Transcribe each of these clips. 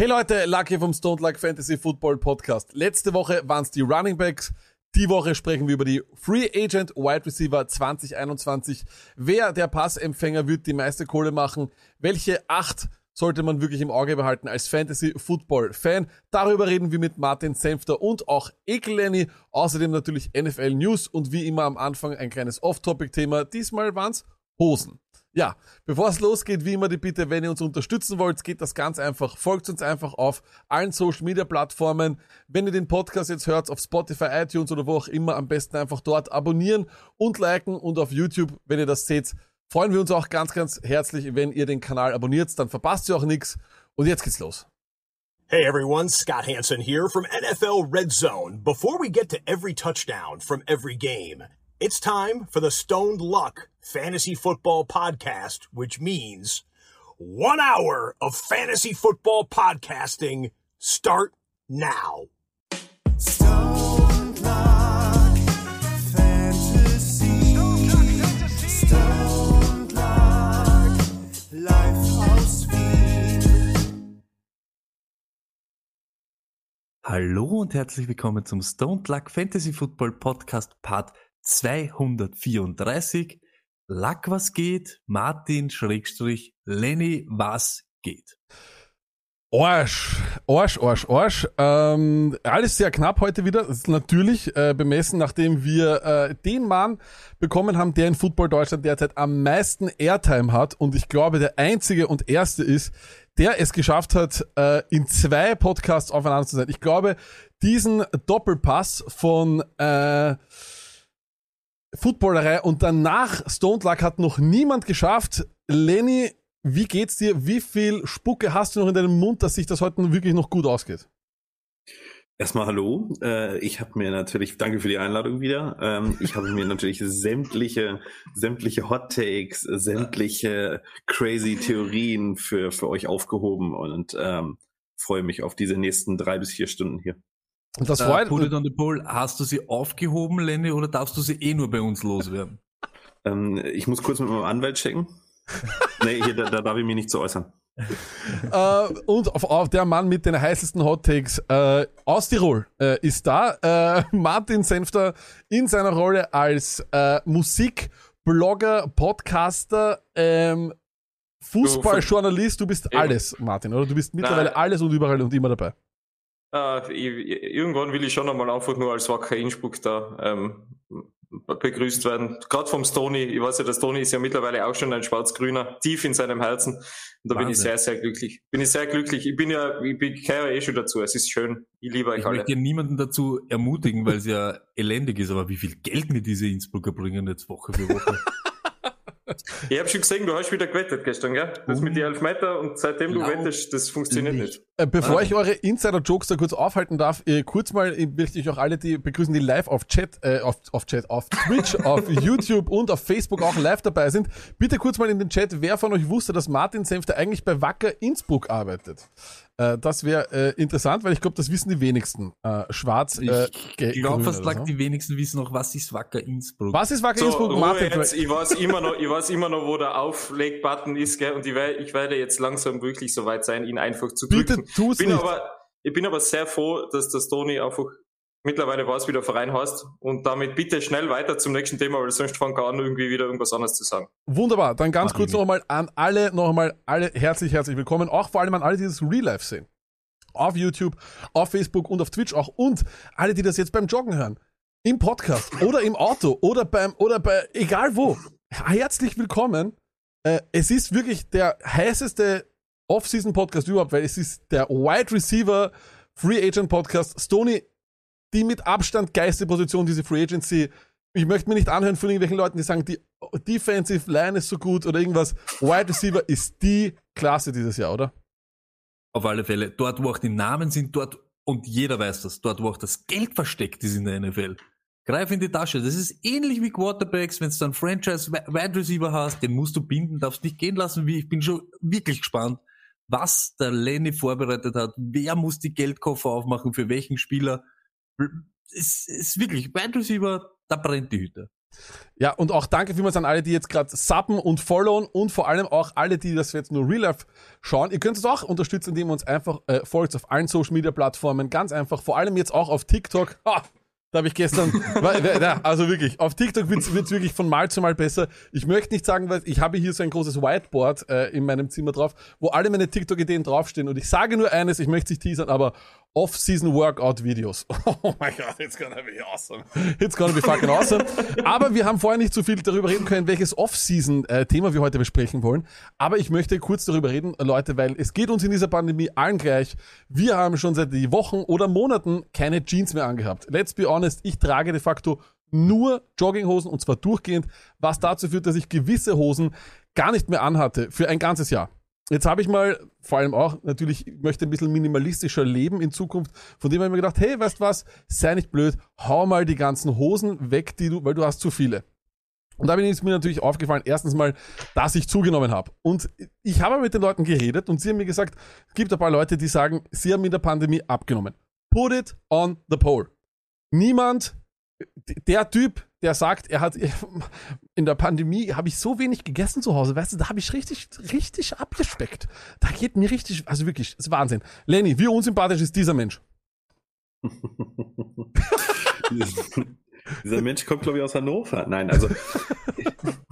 Hey Leute, Lucky vom Stone Luck Fantasy Football Podcast. Letzte Woche waren es die Running Backs. Die Woche sprechen wir über die Free Agent Wide Receiver 2021. Wer der Passempfänger wird die meiste Kohle machen? Welche acht sollte man wirklich im Auge behalten als Fantasy Football Fan? Darüber reden wir mit Martin Senfter und auch Ekel Lenny. Außerdem natürlich NFL News und wie immer am Anfang ein kleines Off-Topic-Thema. Diesmal waren's Hosen. Ja, bevor es losgeht, wie immer die Bitte, wenn ihr uns unterstützen wollt, geht das ganz einfach. Folgt uns einfach auf allen Social Media Plattformen. Wenn ihr den Podcast jetzt hört, auf Spotify, iTunes oder wo auch immer, am besten einfach dort abonnieren und liken und auf YouTube, wenn ihr das seht, freuen wir uns auch ganz, ganz herzlich, wenn ihr den Kanal abonniert, dann verpasst ihr auch nichts. Und jetzt geht's los. Hey everyone, Scott Hansen here from NFL Red Zone. Before we get to every touchdown from every game, It's time for the Stoned Luck Fantasy Football Podcast, which means one hour of fantasy football podcasting start now. Stoned Luck Fantasy. Stoned Luck Lifehouse Hallo und herzlich willkommen zum Stoned Luck Fantasy Football Podcast Part 234. Lack, was geht? Martin, Schrägstrich, Lenny, was geht? Arsch, Arsch, Arsch, Arsch. Ähm, alles sehr knapp heute wieder. Das ist natürlich äh, bemessen, nachdem wir äh, den Mann bekommen haben, der in Football Deutschland derzeit am meisten Airtime hat und ich glaube der einzige und erste ist, der es geschafft hat, äh, in zwei Podcasts aufeinander zu sein. Ich glaube, diesen Doppelpass von äh, Footballerei und danach Stone Luck hat noch niemand geschafft. Lenny, wie geht's dir? Wie viel Spucke hast du noch in deinem Mund, dass sich das heute wirklich noch gut ausgeht? Erstmal hallo. Äh, ich habe mir natürlich, danke für die Einladung wieder. Ähm, ich habe mir natürlich sämtliche, sämtliche Hot Takes, sämtliche crazy Theorien für, für euch aufgehoben und ähm, freue mich auf diese nächsten drei bis vier Stunden hier. Und das freut äh, Put it on the pole. Hast du sie aufgehoben, Lenny, oder darfst du sie eh nur bei uns loswerden? ähm, ich muss kurz mit meinem Anwalt checken. nee, hier, da, da darf ich mich nicht zu äußern. äh, und auf, auf, der Mann mit den heißesten Hot Takes äh, aus Tirol äh, ist da. Äh, Martin Senfter in seiner Rolle als äh, Musikblogger, Podcaster, ähm, Fußballjournalist. Du bist alles, Martin, oder? Du bist mittlerweile Nein. alles und überall und immer dabei. Äh, irgendwann will ich schon einmal einfach nur als Wacker Innsbruck da ähm, begrüßt werden. Gerade vom Stony. Ich weiß ja, der Stony ist ja mittlerweile auch schon ein schwarz-grüner, tief in seinem Herzen. Und da Wahnsinn. bin ich sehr, sehr glücklich. Bin ich sehr glücklich. Ich bin ja, ich bin ja eh schon dazu. Es ist schön. Ich liebe euch ich alle. Ich möchte niemanden dazu ermutigen, weil es ja elendig ist. Aber wie viel Geld mir diese Innsbrucker bringen jetzt Woche für Woche? Ich habe schon gesehen, du hast wieder gewettet gestern, gell? Das mit den Elfmeter und seitdem du wettest, das funktioniert nicht. Äh, bevor ah. ich eure Insider-Jokes da kurz aufhalten darf, äh, kurz mal möchte ich auch alle die begrüßen, die live auf Chat, äh, auf, auf Chat, auf Twitch, auf YouTube und auf Facebook auch live dabei sind. Bitte kurz mal in den Chat, wer von euch wusste, dass Martin Senfter eigentlich bei Wacker Innsbruck arbeitet? Äh, das wäre äh, interessant, weil ich glaube, das wissen die wenigsten. Äh, Schwarz. Äh, ich glaube fast so. die wenigsten wissen noch, was ist Wacker Innsbruck. Was ist Wacker so, Innsbruck? Martin, jetzt, ich weiß immer noch, ich weiß immer noch, wo der Auflegbutton ist, gell? Und ich, werde, ich werde jetzt langsam wirklich so weit sein, ihn einfach zu drücken. Bitte tu's bin nicht. Aber, ich bin aber sehr froh, dass das Toni einfach mittlerweile weiß, wie der Verein heißt. Und damit bitte schnell weiter zum nächsten Thema, weil sonst fangen wir an, irgendwie wieder irgendwas anderes zu sagen. Wunderbar. Dann ganz Ach, kurz nochmal an alle, nochmal alle herzlich, herzlich willkommen. Auch vor allem an alle, die das Real Life sehen auf YouTube, auf Facebook und auf Twitch auch. Und alle, die das jetzt beim Joggen hören, im Podcast oder im Auto oder beim, oder bei, egal wo. Herzlich willkommen. Äh, es ist wirklich der heißeste Off-Season-Podcast überhaupt, weil es ist der Wide Receiver Free Agent Podcast. Stony, die mit Abstand geilste Position, diese Free Agency. Ich möchte mir nicht anhören von irgendwelchen Leuten, die sagen, die Defensive Line ist so gut oder irgendwas. Wide Receiver ist die Klasse dieses Jahr, oder? Auf alle Fälle. Dort, wo auch die Namen sind, dort, und jeder weiß das, dort, wo auch das Geld versteckt ist in der NFL. Greif in die Tasche. Das ist ähnlich wie Quarterbacks, wenn du dann Franchise Wide Receiver hast, den musst du binden, darfst nicht gehen lassen. Ich bin schon wirklich gespannt, was der Lenny vorbereitet hat. Wer muss die Geldkoffer aufmachen, für welchen Spieler. Es ist wirklich, Wide Receiver, da brennt die Hütte. Ja, und auch danke vielmals an alle, die jetzt gerade subben und followen und vor allem auch alle, die das jetzt nur Real Life schauen. Ihr könnt es auch unterstützen, indem ihr uns einfach äh, folgt auf allen Social Media Plattformen. Ganz einfach, vor allem jetzt auch auf TikTok. Ha! Da habe ich gestern, also wirklich, auf TikTok wird's wird's wirklich von Mal zu Mal besser. Ich möchte nicht sagen, weil ich habe hier so ein großes Whiteboard äh, in meinem Zimmer drauf, wo alle meine TikTok-Ideen draufstehen. Und ich sage nur eines, ich möchte nicht teasern, aber Off-Season Workout Videos. Oh my God, it's gonna be awesome. It's gonna be fucking awesome. Aber wir haben vorher nicht so viel darüber reden können, welches Off-Season-Thema wir heute besprechen wollen. Aber ich möchte kurz darüber reden, Leute, weil es geht uns in dieser Pandemie allen gleich. Wir haben schon seit Wochen oder Monaten keine Jeans mehr angehabt. Let's be honest, ich trage de facto nur Jogginghosen und zwar durchgehend, was dazu führt, dass ich gewisse Hosen gar nicht mehr anhatte für ein ganzes Jahr. Jetzt habe ich mal, vor allem auch, natürlich, ich möchte ein bisschen minimalistischer leben in Zukunft. Von dem habe ich mir gedacht, hey, weißt was, sei nicht blöd, hau mal die ganzen Hosen weg, die du, weil du hast zu viele. Und da ist mir natürlich aufgefallen, erstens mal, dass ich zugenommen habe. Und ich habe mit den Leuten geredet und sie haben mir gesagt, es gibt ein paar Leute, die sagen, sie haben in der Pandemie abgenommen. Put it on the pole. Niemand, der Typ, der sagt, er hat in der Pandemie habe ich so wenig gegessen zu Hause, weißt du, da habe ich richtig, richtig abgespeckt. Da geht mir richtig, also wirklich, das ist Wahnsinn. Lenny, wie unsympathisch ist dieser Mensch? Dieser Mensch kommt, glaube ich, aus Hannover. Nein, also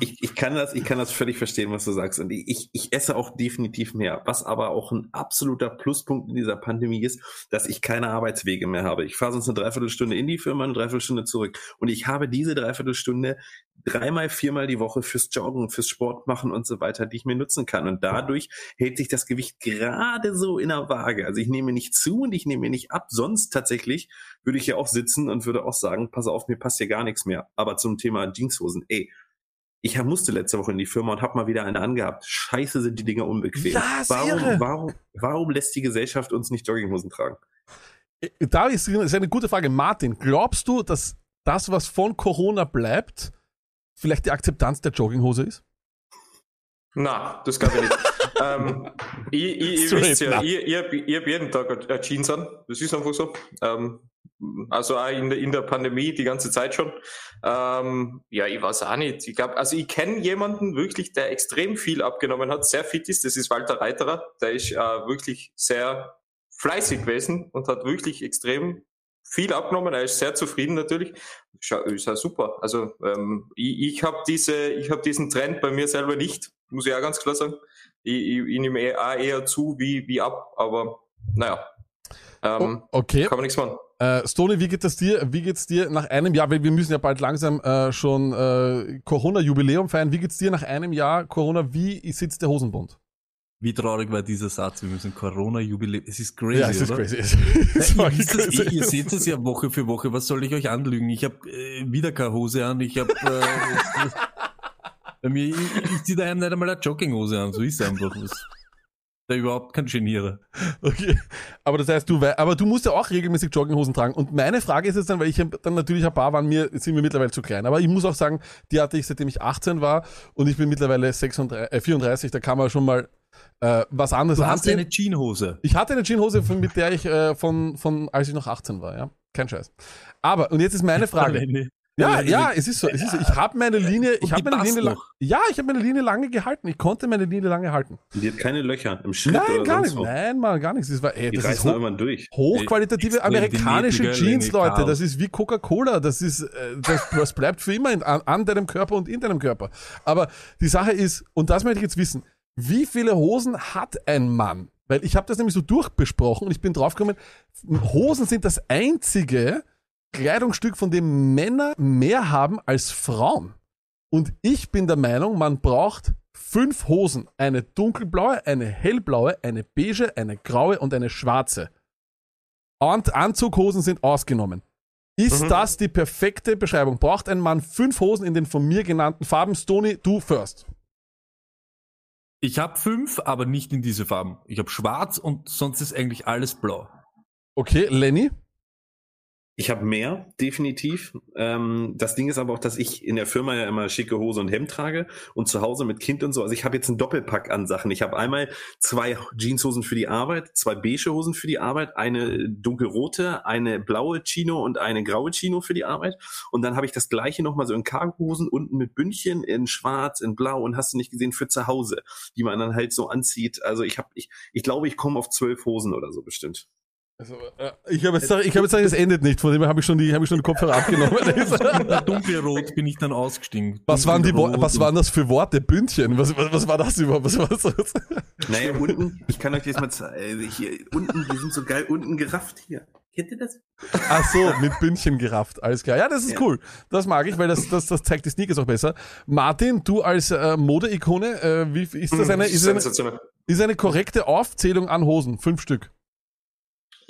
ich, ich, kann das, ich kann das völlig verstehen, was du sagst. Und ich, ich esse auch definitiv mehr. Was aber auch ein absoluter Pluspunkt in dieser Pandemie ist, dass ich keine Arbeitswege mehr habe. Ich fahre sonst eine Dreiviertelstunde in die Firma, eine Dreiviertelstunde zurück. Und ich habe diese Dreiviertelstunde dreimal, viermal die Woche fürs Joggen, fürs Sport machen und so weiter, die ich mir nutzen kann. Und dadurch hält sich das Gewicht gerade so in der Waage. Also ich nehme nicht zu und ich nehme nicht ab. Sonst tatsächlich würde ich ja auch sitzen und würde auch sagen, pass auf, mir passt hier gar nichts mehr. Aber zum Thema Jeanshosen, ey, ich musste letzte Woche in die Firma und habe mal wieder eine angehabt. Scheiße sind die Dinger unbequem. Ja, warum, warum, warum lässt die Gesellschaft uns nicht Jogginghosen tragen? Äh, da ist, ist eine gute Frage. Martin, glaubst du, dass das, was von Corona bleibt, vielleicht die Akzeptanz der Jogginghose ist? Na, das glaube ich nicht. ähm, ich, ich, ihr wisst ja, ich, ich habe hab jeden Tag eine Jeans an. Das ist einfach so. Ähm, also auch in der, in der Pandemie die ganze Zeit schon. Ähm, ja, ich weiß auch nicht. Ich glaube, also ich kenne jemanden wirklich, der extrem viel abgenommen hat, sehr fit ist. Das ist Walter Reiterer. Der ist äh, wirklich sehr fleißig gewesen und hat wirklich extrem viel abgenommen. Er ist sehr zufrieden natürlich. Ist ja super. Also ähm, ich, ich habe diese, ich habe diesen Trend bei mir selber nicht, muss ich auch ganz klar sagen. Ich, ich, ich nehme eher, eher zu wie, wie ab, aber naja. Ähm, oh, okay. Kann man nichts machen. Äh, Stony, wie geht es dir? Wie geht's dir nach einem Jahr? Weil wir müssen ja bald langsam äh, schon äh, Corona-Jubiläum feiern. Wie geht's dir nach einem Jahr Corona? Wie sitzt der Hosenbund? Wie traurig war dieser Satz? Wir müssen Corona-Jubiläum. Es ist crazy, ja, es ist oder? crazy. Es ja, ihr, crazy. Das, ihr seht es ja Woche für Woche. Was soll ich euch anlügen? Ich habe äh, wieder keine Hose an. Ich habe äh, bei mir, ich, ich ziehe daheim nicht einmal eine Jogginghose an. So ist es einfach. Das, der überhaupt kein Genierer. Okay. Aber das heißt, du, aber du musst ja auch regelmäßig Jogginghosen tragen. Und meine Frage ist jetzt dann, weil ich dann natürlich ein paar waren mir, sind mir mittlerweile zu klein. Aber ich muss auch sagen, die hatte ich seitdem ich 18 war und ich bin mittlerweile 36, äh, 34, da kann man schon mal äh, was anderes Du hast anziehen. eine Jeanshose. Ich hatte eine Jeanshose, mit der ich äh, von, von, als ich noch 18 war, ja. Kein Scheiß. Aber, und jetzt ist meine Frage. Ja, ja, es ist so. Es ist so. Ich habe meine Linie, ich habe meine Linie, lang, ja, ich habe meine Linie lange gehalten. Ich konnte meine Linie lange halten. Die hat keine Löcher im Schritt Nein, oder gar nicht. Nein, Mann, gar nichts. Das war, ey, Die das ist reißen immer durch. hochqualitative amerikanische Jeans, Leute. Das ist wie Coca-Cola. Das ist, äh, das, das bleibt für immer in, an, an deinem Körper und in deinem Körper. Aber die Sache ist, und das möchte ich jetzt wissen, wie viele Hosen hat ein Mann? Weil ich habe das nämlich so durchbesprochen und ich bin draufgekommen, Hosen sind das einzige, Kleidungsstück, von dem Männer mehr haben als Frauen. Und ich bin der Meinung, man braucht fünf Hosen. Eine dunkelblaue, eine hellblaue, eine beige, eine graue und eine schwarze. Und Anzughosen sind ausgenommen. Ist mhm. das die perfekte Beschreibung? Braucht ein Mann fünf Hosen in den von mir genannten Farben? Stony, du first. Ich habe fünf, aber nicht in diese Farben. Ich habe schwarz und sonst ist eigentlich alles blau. Okay, Lenny? Ich habe mehr, definitiv. Ähm, das Ding ist aber auch, dass ich in der Firma ja immer schicke Hose und Hemd trage und zu Hause mit Kind und so. Also ich habe jetzt einen Doppelpack an Sachen. Ich habe einmal zwei Jeanshosen für die Arbeit, zwei beige Hosen für die Arbeit, eine dunkelrote, eine blaue Chino und eine graue Chino für die Arbeit. Und dann habe ich das gleiche nochmal so in Cargohosen unten mit Bündchen in schwarz, in blau und hast du nicht gesehen für zu Hause, die man dann halt so anzieht. Also ich habe, ich, ich glaube, ich komme auf zwölf Hosen oder so bestimmt. Also, äh, ich habe jetzt, ich habe jetzt gesagt, es endet nicht. Von dem habe ich schon die, habe ich schon die Kopfhörer abgenommen. Dunkelrot bin ich dann ausgestiegen. Was waren die, was waren das für Worte? Bündchen? Was, was, was war das überhaupt? Was war das? Naja, unten, ich kann euch das mal zeigen. Hier, unten, die sind so geil unten gerafft hier. Kennt ihr das? Ach so, mit Bündchen gerafft. Alles klar. Ja, das ist Ja. cool. Das mag ich, weil das, das, das zeigt die Sneakers auch besser. Martin, du als äh, Modeikone, äh, wie ist das eine, ist eine, ist eine korrekte Aufzählung an Hosen? Fünf Stück.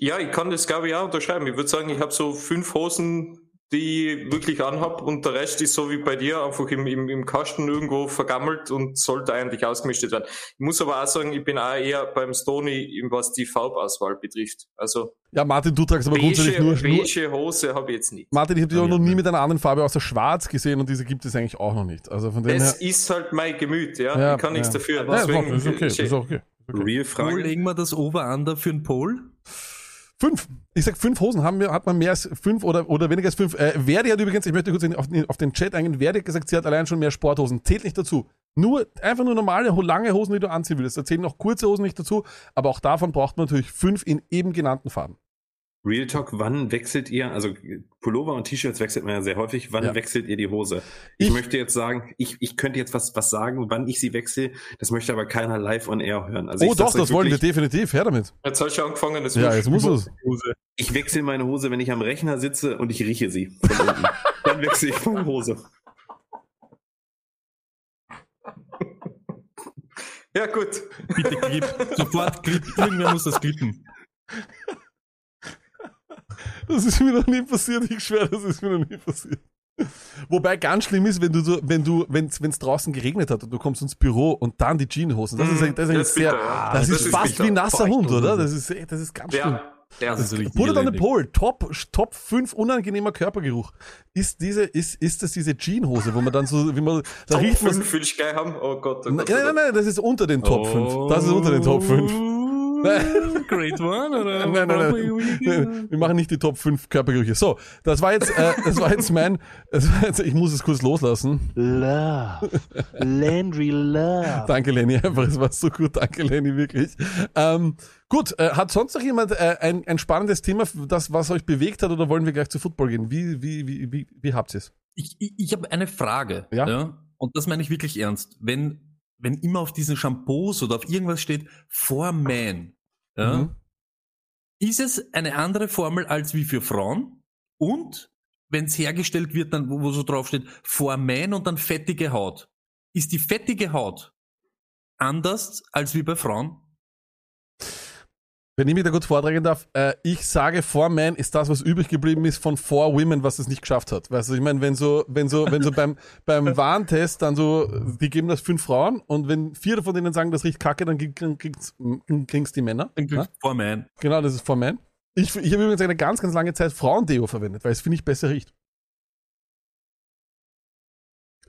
Ja, ich kann das glaube ich auch unterschreiben. Ich würde sagen, ich habe so fünf Hosen, die ich wirklich anhab und der Rest ist so wie bei dir einfach im, im, im Kasten irgendwo vergammelt und sollte eigentlich ausgemistet werden. Ich muss aber auch sagen, ich bin auch eher beim Stony, was die Farbauswahl betrifft. Also Ja, Martin, du tragst aber grundsätzlich beige, nur, nur beige Hose habe ich jetzt nicht. Martin, ich habe dich auch noch nie mit einer anderen Farbe außer schwarz gesehen und diese gibt es eigentlich auch noch nicht. Also von dem Das her. ist halt mein Gemüt, ja. Ja, ich kann nichts ja. dafür. Ja, Deswegen, ist okay, ist auch okay. Real Wo Frage. legen wir das Over-Under für einen Poll? Fünf. Ich sag fünf Hosen haben wir, hat man mehr als fünf oder, oder weniger als fünf. Äh, Verdi hat übrigens, ich möchte kurz auf, den- auf den Chat eingehen, Verdi hat gesagt, sie hat allein schon mehr Sporthosen. Zählt nicht dazu. Nur, einfach nur normale, lange Hosen, die du anziehen willst. Da zählen noch kurze Hosen nicht dazu, aber auch davon braucht man natürlich fünf in eben genannten Farben. Real Talk, wann wechselt ihr, also Pullover und T-Shirts wechselt man ja sehr häufig, wann Ja. wechselt ihr die Hose? Ich, Ich- möchte jetzt sagen, ich, ich könnte jetzt was, was sagen, wann ich sie wechsle, das möchte aber keiner live on air hören. Also oh ich doch, das wollen wir definitiv. Her damit. Jetzt du schon angefangen, das Ja, muss- jetzt muss es. Ich wechsle meine Hose, wenn ich am Rechner sitze und ich rieche sie von unten. Dann wechsle ich meine Hose. Ja, gut. Bitte klipp. Sofort klipp. Irgendwer muss das klippen. Das ist mir noch nie passiert, ich schwöre, das ist mir noch nie passiert. Wobei ganz schlimm ist, wenn du so, wenn du, wenn es draußen geregnet hat und du kommst ins Büro und dann die Jeanshosen. Das ist, das ist, Das ist sehr, bitter, ja. das, Das ist fast bitter. wie ein nasser Hund, oder? Das ist, das ist ganz schlimm. Ja. Das ist Put it on the poll. Top, Top 5 unangenehmer Körpergeruch. Ist diese, ist, ist das diese Jeanshose, wo man dann so, wie man, da Top riecht man, 5 will ich gleich haben. Oh Gott, oh nein, Gott. oh nein, Gott. nein, das ist unter den Top 5. Das ist unter den Top 5. Great one, oder? Nein, nein, nein. Wir machen nicht die Top 5 Körpergerüche. So, das war jetzt, äh, das war jetzt mein, das war jetzt, ich muss es kurz loslassen. Love. Landry Love. Danke, Lenny, einfach, es war so gut. Danke, Lenny, wirklich. Ähm, gut, äh, hat sonst noch jemand äh, ein, ein spannendes Thema, das, was euch bewegt hat, oder wollen wir gleich zu Football gehen? Wie, wie, wie, wie, wie habt ihr es? Ich, ich, ich habe eine Frage. Ja? Und das meine ich wirklich ernst. Wenn, wenn immer auf diesen Shampoos oder auf irgendwas steht, for men, ja, Mhm. ist es eine andere Formel als wie für Frauen? Und wenn es hergestellt wird, dann, wo, wo so drauf steht, for men und dann fettige Haut. Ist die fettige Haut anders als wie bei Frauen? Wenn ich mich da kurz vortragen darf, äh, ich sage, Four Man ist das, was übrig geblieben ist von Four Women, was es nicht geschafft hat. Weißt du, ich meine, wenn so, wenn so, wenn so beim, beim Warentest dann so, die geben das fünf Frauen und wenn vier von denen sagen, das riecht kacke, dann kriegt's, kriegt's die Männer. Dann Ja? For men. Genau, das ist Four Man. Ich, ich habe übrigens eine ganz, ganz lange Zeit Frauendeo verwendet, weil es, finde ich, besser riecht.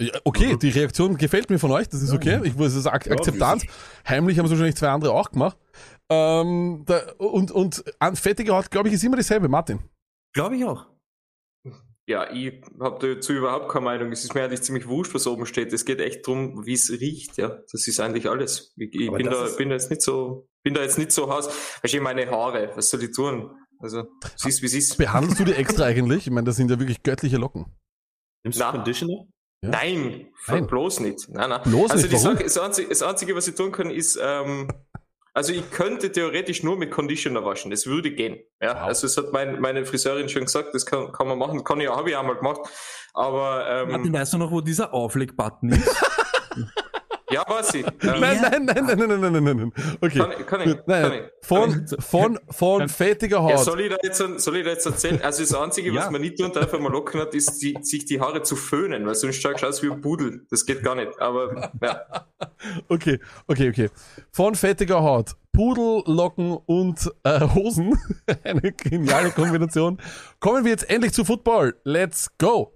Ja, okay, die Reaktion gefällt mir von euch, das ist okay. Ich weiß, es ist Ak Akzeptanz. Heimlich haben es wahrscheinlich zwei andere auch gemacht. Ähm, da, und und an fettige Haut, glaube ich, ist immer dieselbe, Martin. Glaube ich auch. Ja, ich habe dazu überhaupt keine Meinung. Es ist mir eigentlich ziemlich wurscht, was oben steht. Es geht echt drum, wie es riecht. Ja, das ist eigentlich alles. Ich, ich bin da, bin da jetzt nicht so, bin da jetzt nicht so Haus. Weißt du, meine Haare, was soll ich tun? Also, siehst wie es ist. Behandelst du die extra eigentlich? Ich meine, das sind ja wirklich göttliche Locken. Nimmst du. Conditioner? Ja. Nein, Nein. bloß nicht. Nein, nein. Bloß also nicht? Sache, das, Einzige, das Einzige, was ich tun kann, ist, ähm, also ich könnte theoretisch nur mit Conditioner waschen. Das würde gehen. Ja, Wow. also es hat mein, meine Friseurin schon gesagt, das kann, kann man machen. Kann ich, habe ich auch mal gemacht. Aber Martin, ähm, weißt du noch, wo dieser Aufleg-Button ist? Ja, weiß ich. Ähm, nein, nein, nein, nein, nein, nein, nein, nein. Okay. Kann ich, kann ich, nein, kann ich. Von, von, von fettiger Haut. Ja, soll, ich da jetzt, soll ich da jetzt erzählen? Also das Einzige, was man nicht tun darf, wenn man locken hat, ist, die, sich die Haare zu föhnen, weil sonst schaust du aus wie ein Pudel. Das geht gar nicht, aber ja. Okay, okay, okay. Von fettiger Haut, Pudel, Locken und äh, Hosen. Eine geniale Kombination. Kommen wir jetzt endlich zu Football. Let's go!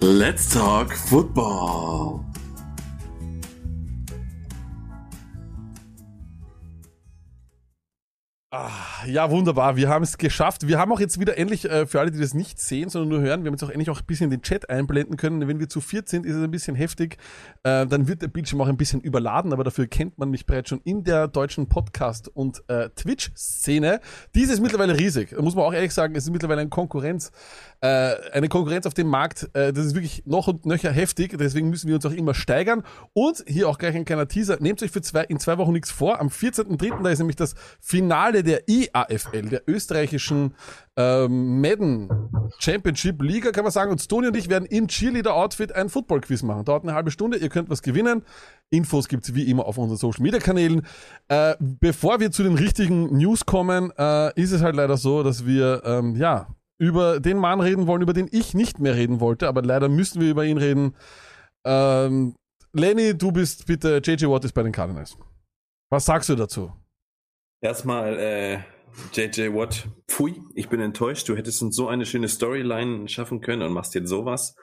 Let's talk Football! Ah, ja, wunderbar. Wir haben es geschafft. Wir haben auch jetzt wieder endlich, äh, für alle, die das nicht sehen, sondern nur hören, wir haben jetzt auch endlich auch ein bisschen den Chat einblenden können. Wenn wir zu viert sind, ist es ein bisschen heftig. Äh, dann wird der Bildschirm auch ein bisschen überladen, aber dafür kennt man mich bereits schon in der deutschen Podcast- und äh, Twitch-Szene. Diese ist mittlerweile riesig. Muss man auch ehrlich sagen, es ist mittlerweile eine Konkurrenz. Äh, eine Konkurrenz auf dem Markt. Äh, das ist wirklich noch und nöcher heftig. Deswegen müssen wir uns auch immer steigern. Und hier auch gleich ein kleiner Teaser. Nehmt euch für zwei, in zwei Wochen nichts vor. Am 14.03. da ist nämlich das Finale der IAFL, der österreichischen ähm, Madden Championship Liga, kann man sagen. Und Stoni und ich werden im Cheerleader-Outfit ein Football-Quiz machen. Dauert eine halbe Stunde. Ihr könnt was gewinnen. Infos gibt's wie immer auf unseren Social-Media-Kanälen. Äh, bevor wir zu den richtigen News kommen, äh, ist es halt leider so, dass wir, ähm, ja, über den Mann reden wollen, über den ich nicht mehr reden wollte, aber leider müssen wir über ihn reden. Ähm, Lenny, du bist bitte, JJ Watt ist bei den Cardinals. Was sagst du dazu? Erstmal, äh, JJ Watt, pfui, ich bin enttäuscht. Du hättest uns so eine schöne Storyline schaffen können und machst jetzt sowas.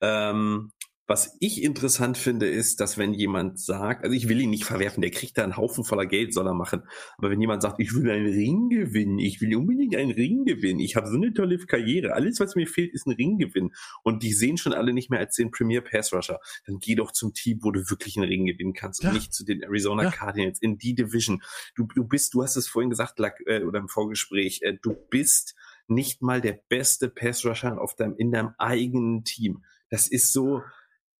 Ähm, was ich interessant finde, ist, dass wenn jemand sagt, also ich will ihn nicht verwerfen, der kriegt da einen Haufen voller Geld, soll er machen. Aber wenn jemand sagt, ich will einen Ring gewinnen, ich will unbedingt einen Ring gewinnen, ich habe so eine tolle Karriere, alles, was mir fehlt, ist ein Ring gewinnen. Und die sehen schon alle nicht mehr als den Premier Pass Rusher. Dann geh doch zum Team, wo du wirklich einen Ring gewinnen kannst Ja. und nicht zu den Arizona Ja. Cardinals in die Division. Du, du bist, du hast es vorhin gesagt, äh, oder im Vorgespräch, äh, du bist nicht mal der beste Pass Rusher auf deinem, in deinem eigenen Team. Das ist so,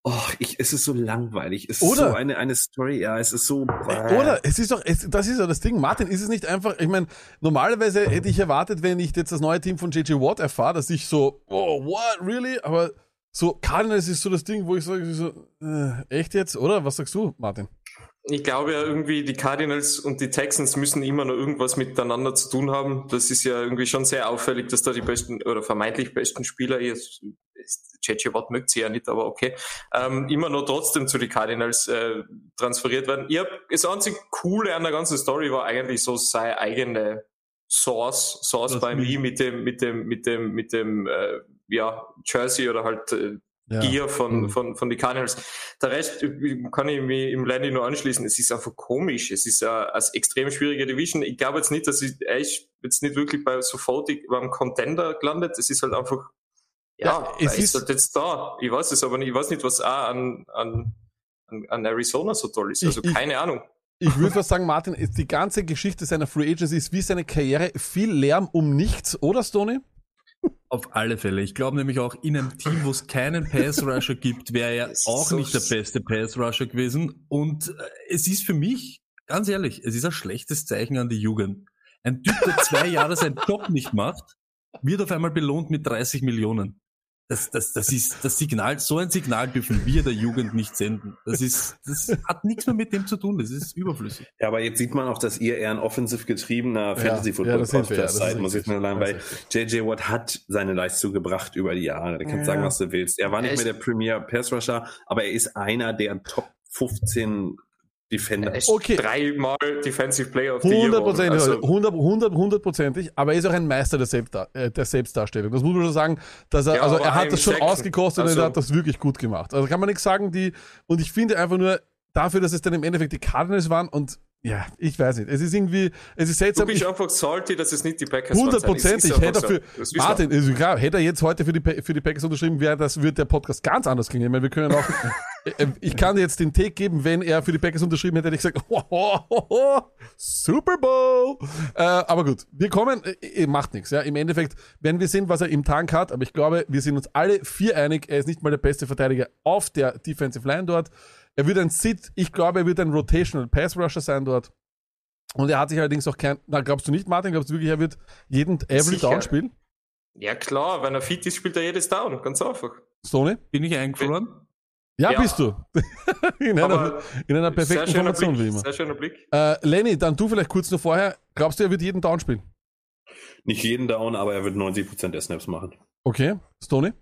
oh, ich, es ist so langweilig. Es ist Oder- so eine, eine Story, ja, es ist so. Oder es ist doch, es, das ist ja das Ding, Martin, ist es nicht einfach, ich meine, normalerweise hätte ich erwartet, wenn ich jetzt das neue Team von JJ Watt erfahre, dass ich so, oh, what, really? Aber so, Cardinals ist so das Ding, wo ich sage, so, äh, echt jetzt, oder? Was sagst du, Martin? Ich glaube ja irgendwie, die Cardinals und die Texans müssen immer noch irgendwas miteinander zu tun haben. Das ist ja irgendwie schon sehr auffällig, dass da die besten oder vermeintlich besten Spieler, jetzt JJ Watt mögt sie ja nicht, aber okay, ähm, immer noch trotzdem zu den Cardinals äh, transferiert werden. Ich hab, das einzig Coole an der ganzen Story war eigentlich so seine eigene Source, Source Das mit- me mit dem, mit dem, mit dem, mit dem, äh, ja, Jersey oder halt äh, Ja. Gier von, Mhm. von, von den Cardinals. Der Rest äh, kann ich mich im Landy nur anschließen. Es ist einfach komisch. Es ist eine, eine extrem schwierige Division. Ich glaube jetzt nicht, dass ich echt jetzt nicht wirklich bei sofortig beim Contender gelandet. Es ist halt einfach, ja, Ja, es ist- halt jetzt da. Ich weiß es aber nicht. Ich weiß nicht, was auch an, an, an, Arizona so toll ist. Ich- Also ich- keine Ahnung. Ich würde fast sagen, Martin, die ganze Geschichte seiner Free Agency ist wie seine Karriere viel Lärm um nichts, oder Stoney? Auf alle Fälle. Ich glaube nämlich auch in einem Team, wo es keinen Pass Rusher gibt, wäre er auch so nicht der beste Pass Rusher gewesen. Und äh, es ist für mich, ganz ehrlich, es ist ein schlechtes Zeichen an die Jugend. Ein Typ, der zwei Jahre seinen Job nicht macht, wird auf einmal belohnt mit 30 Millionen. Das, das, das ist das Signal, so ein Signal dürfen wir der Jugend nicht senden. Das ist, das hat nichts mehr mit dem zu tun. Das ist überflüssig. Ja, aber jetzt sieht man auch, dass ihr eher ein offensiv getriebener Fantasy ja, Football wir, ja, Podcast ist seid, muss ich nur sagen, weil JJ Watt hat seine Leistung gebracht über die Jahre. Du kannst Ja. sagen, was du willst. Er war nicht mehr der Premier Pass Rusher, aber er ist einer der Top 15 Defender. Er ist Okay. dreimal Defensive Player of the Year. Hundertprozentig, also 100, 100, hundertprozentig, aber er ist auch ein Meister der, Selbstdar äh, der Selbstdarstellung. Das muss man schon sagen, dass er, Ja, also er hat das schon Second. ausgekostet und Also- er hat das wirklich gut gemacht. Also kann man nichts sagen, die, und ich finde einfach nur, dafür, dass es dann im Endeffekt die Cardinals waren und ja, ich weiß nicht. Es ist irgendwie, es ist Du seltsam. bist Ich, einfach salty, dass es nicht die Packers waren. Es ist Hundertprozentig. Hätte er für. Martin, ist klar, hätte er jetzt heute für die, für die Packers unterschrieben, wäre das, wird der Podcast ganz anders klingen. Ich meine, wir können auch, ich kann dir jetzt den Take geben, wenn er für die Packers unterschrieben hätte, hätte ich gesagt, ho, ho, ho, Super Bowl. Äh, aber gut, wir kommen, äh, äh, macht nichts. Ja. Im Endeffekt werden wir sehen, was er im Tank hat, aber ich glaube, wir sind uns alle vier einig, er ist nicht mal der beste Verteidiger auf der Defensive Line dort. Er wird ein Sit, ich glaube, er wird ein Rotational Pass Rusher sein dort. Und er hat sich allerdings auch kein, na, glaubst du nicht, Martin? Glaubst du wirklich, er wird jeden Every Sicher. Down spielen? Ja klar, wenn er fit ist, spielt er jedes Down. Ganz einfach. Stoney? Bin ich eingefroren? Ja, Ja. bist du. in, einer, in einer perfekten Formation Blick, wie immer. Sehr schöner Blick. Äh, Lenny, dann du vielleicht kurz nur vorher. Glaubst du, er wird jeden Down spielen? Nicht jeden Down, aber er wird 90% der Snaps machen. Okay. Stoney?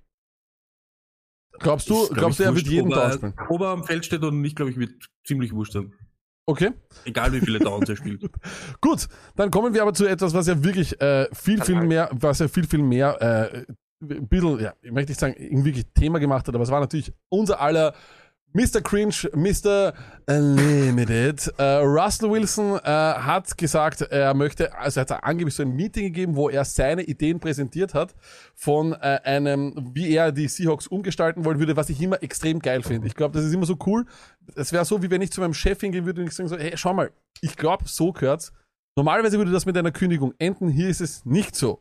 Glaubst du, Ist, glaub glaubst du, ich, er wird jeden ob Down spielen? Ob er am Feld steht oder nicht, glaube ich, wird ziemlich wurscht sein. Okay. Egal wie viele Downs er spielt. Gut, dann kommen wir aber zu etwas, was ja wirklich äh, viel, viel mehr, was ja viel, viel mehr, äh, ein bisschen, ja, ich möchte nicht sagen, irgendwie Thema gemacht hat, aber es war natürlich unser aller Mr. Cringe, Mr. Unlimited. Äh, Russell Wilson äh, hat gesagt, er möchte, also er hat angeblich so ein Meeting gegeben, wo er seine Ideen präsentiert hat von äh, einem, wie er die Seahawks umgestalten wollen würde, was ich immer extrem geil finde. Ich glaube, das ist immer so cool. Es wäre so, wie wenn ich zu meinem Chef hingehen würde und ich sagen so, hey, schau mal, ich glaube, so gehört's. Normalerweise würde das mit einer Kündigung enden. Hier ist es nicht so.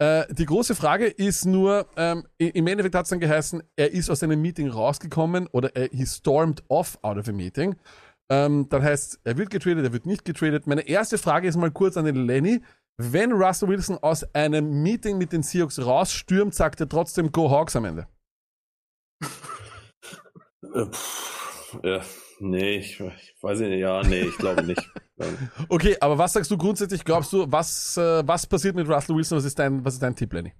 Äh, die große Frage ist nur, ähm, im Endeffekt hat es dann geheißen, er ist aus einem Meeting rausgekommen oder er, he stormed off out of a meeting. Ähm, dann heißt, er wird getradet, er wird nicht getradet. Meine erste Frage ist mal kurz an den Lenny. Wenn Russell Wilson aus einem Meeting mit den Seahawks rausstürmt, sagt er trotzdem Go Hawks am Ende. Äh, ja, nee, ich, ich weiß nicht, ja, nee, ich glaube nicht. Okay, aber was sagst du grundsätzlich? Glaubst du, was, äh, was passiert mit Russell Wilson? Was ist dein, was ist dein Tipp, Lenny?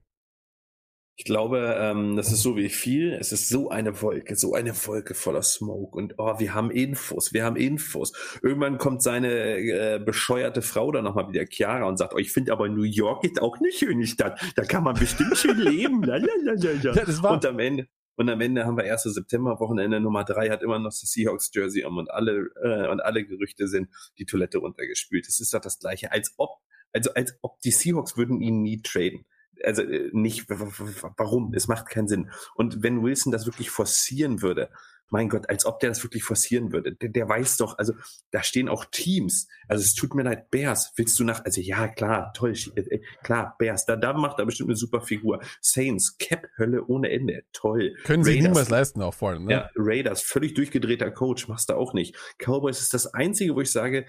Ich glaube, ähm, das ist so wie viel. Es ist so eine Wolke, so eine Wolke voller Smoke. Und oh, wir haben Infos, wir haben Infos. Irgendwann kommt seine äh, bescheuerte Frau dann nochmal wieder, Chiara, und sagt, oh, ich finde aber New York ist auch eine schöne Stadt. Da kann man bestimmt schön leben. Lalalala. Ja, das war- Und am Ende. Und am Ende haben wir 1. September, Wochenende Nummer drei hat immer noch das Seahawks Jersey um und alle, äh, und alle Gerüchte sind die Toilette runtergespült. Es ist doch das Gleiche, als ob, also als ob die Seahawks würden ihn nie traden also äh, nicht, warum? Es macht keinen Sinn. Und wenn Wilson das wirklich forcieren würde, mein Gott, als ob der das wirklich forcieren würde, der, der weiß doch, also da stehen auch Teams. Also es tut mir leid, Bears, willst du nach, also ja, klar, toll, äh, äh, klar, Bears, da, da macht er bestimmt eine super Figur. Saints, Cap-Hölle ohne Ende, toll. Können sie Raiders, niemals leisten, auch vor allem. Ne? ja, Raiders, völlig durchgedrehter Coach, machst du auch nicht. Cowboys ist das einzige, wo ich sage,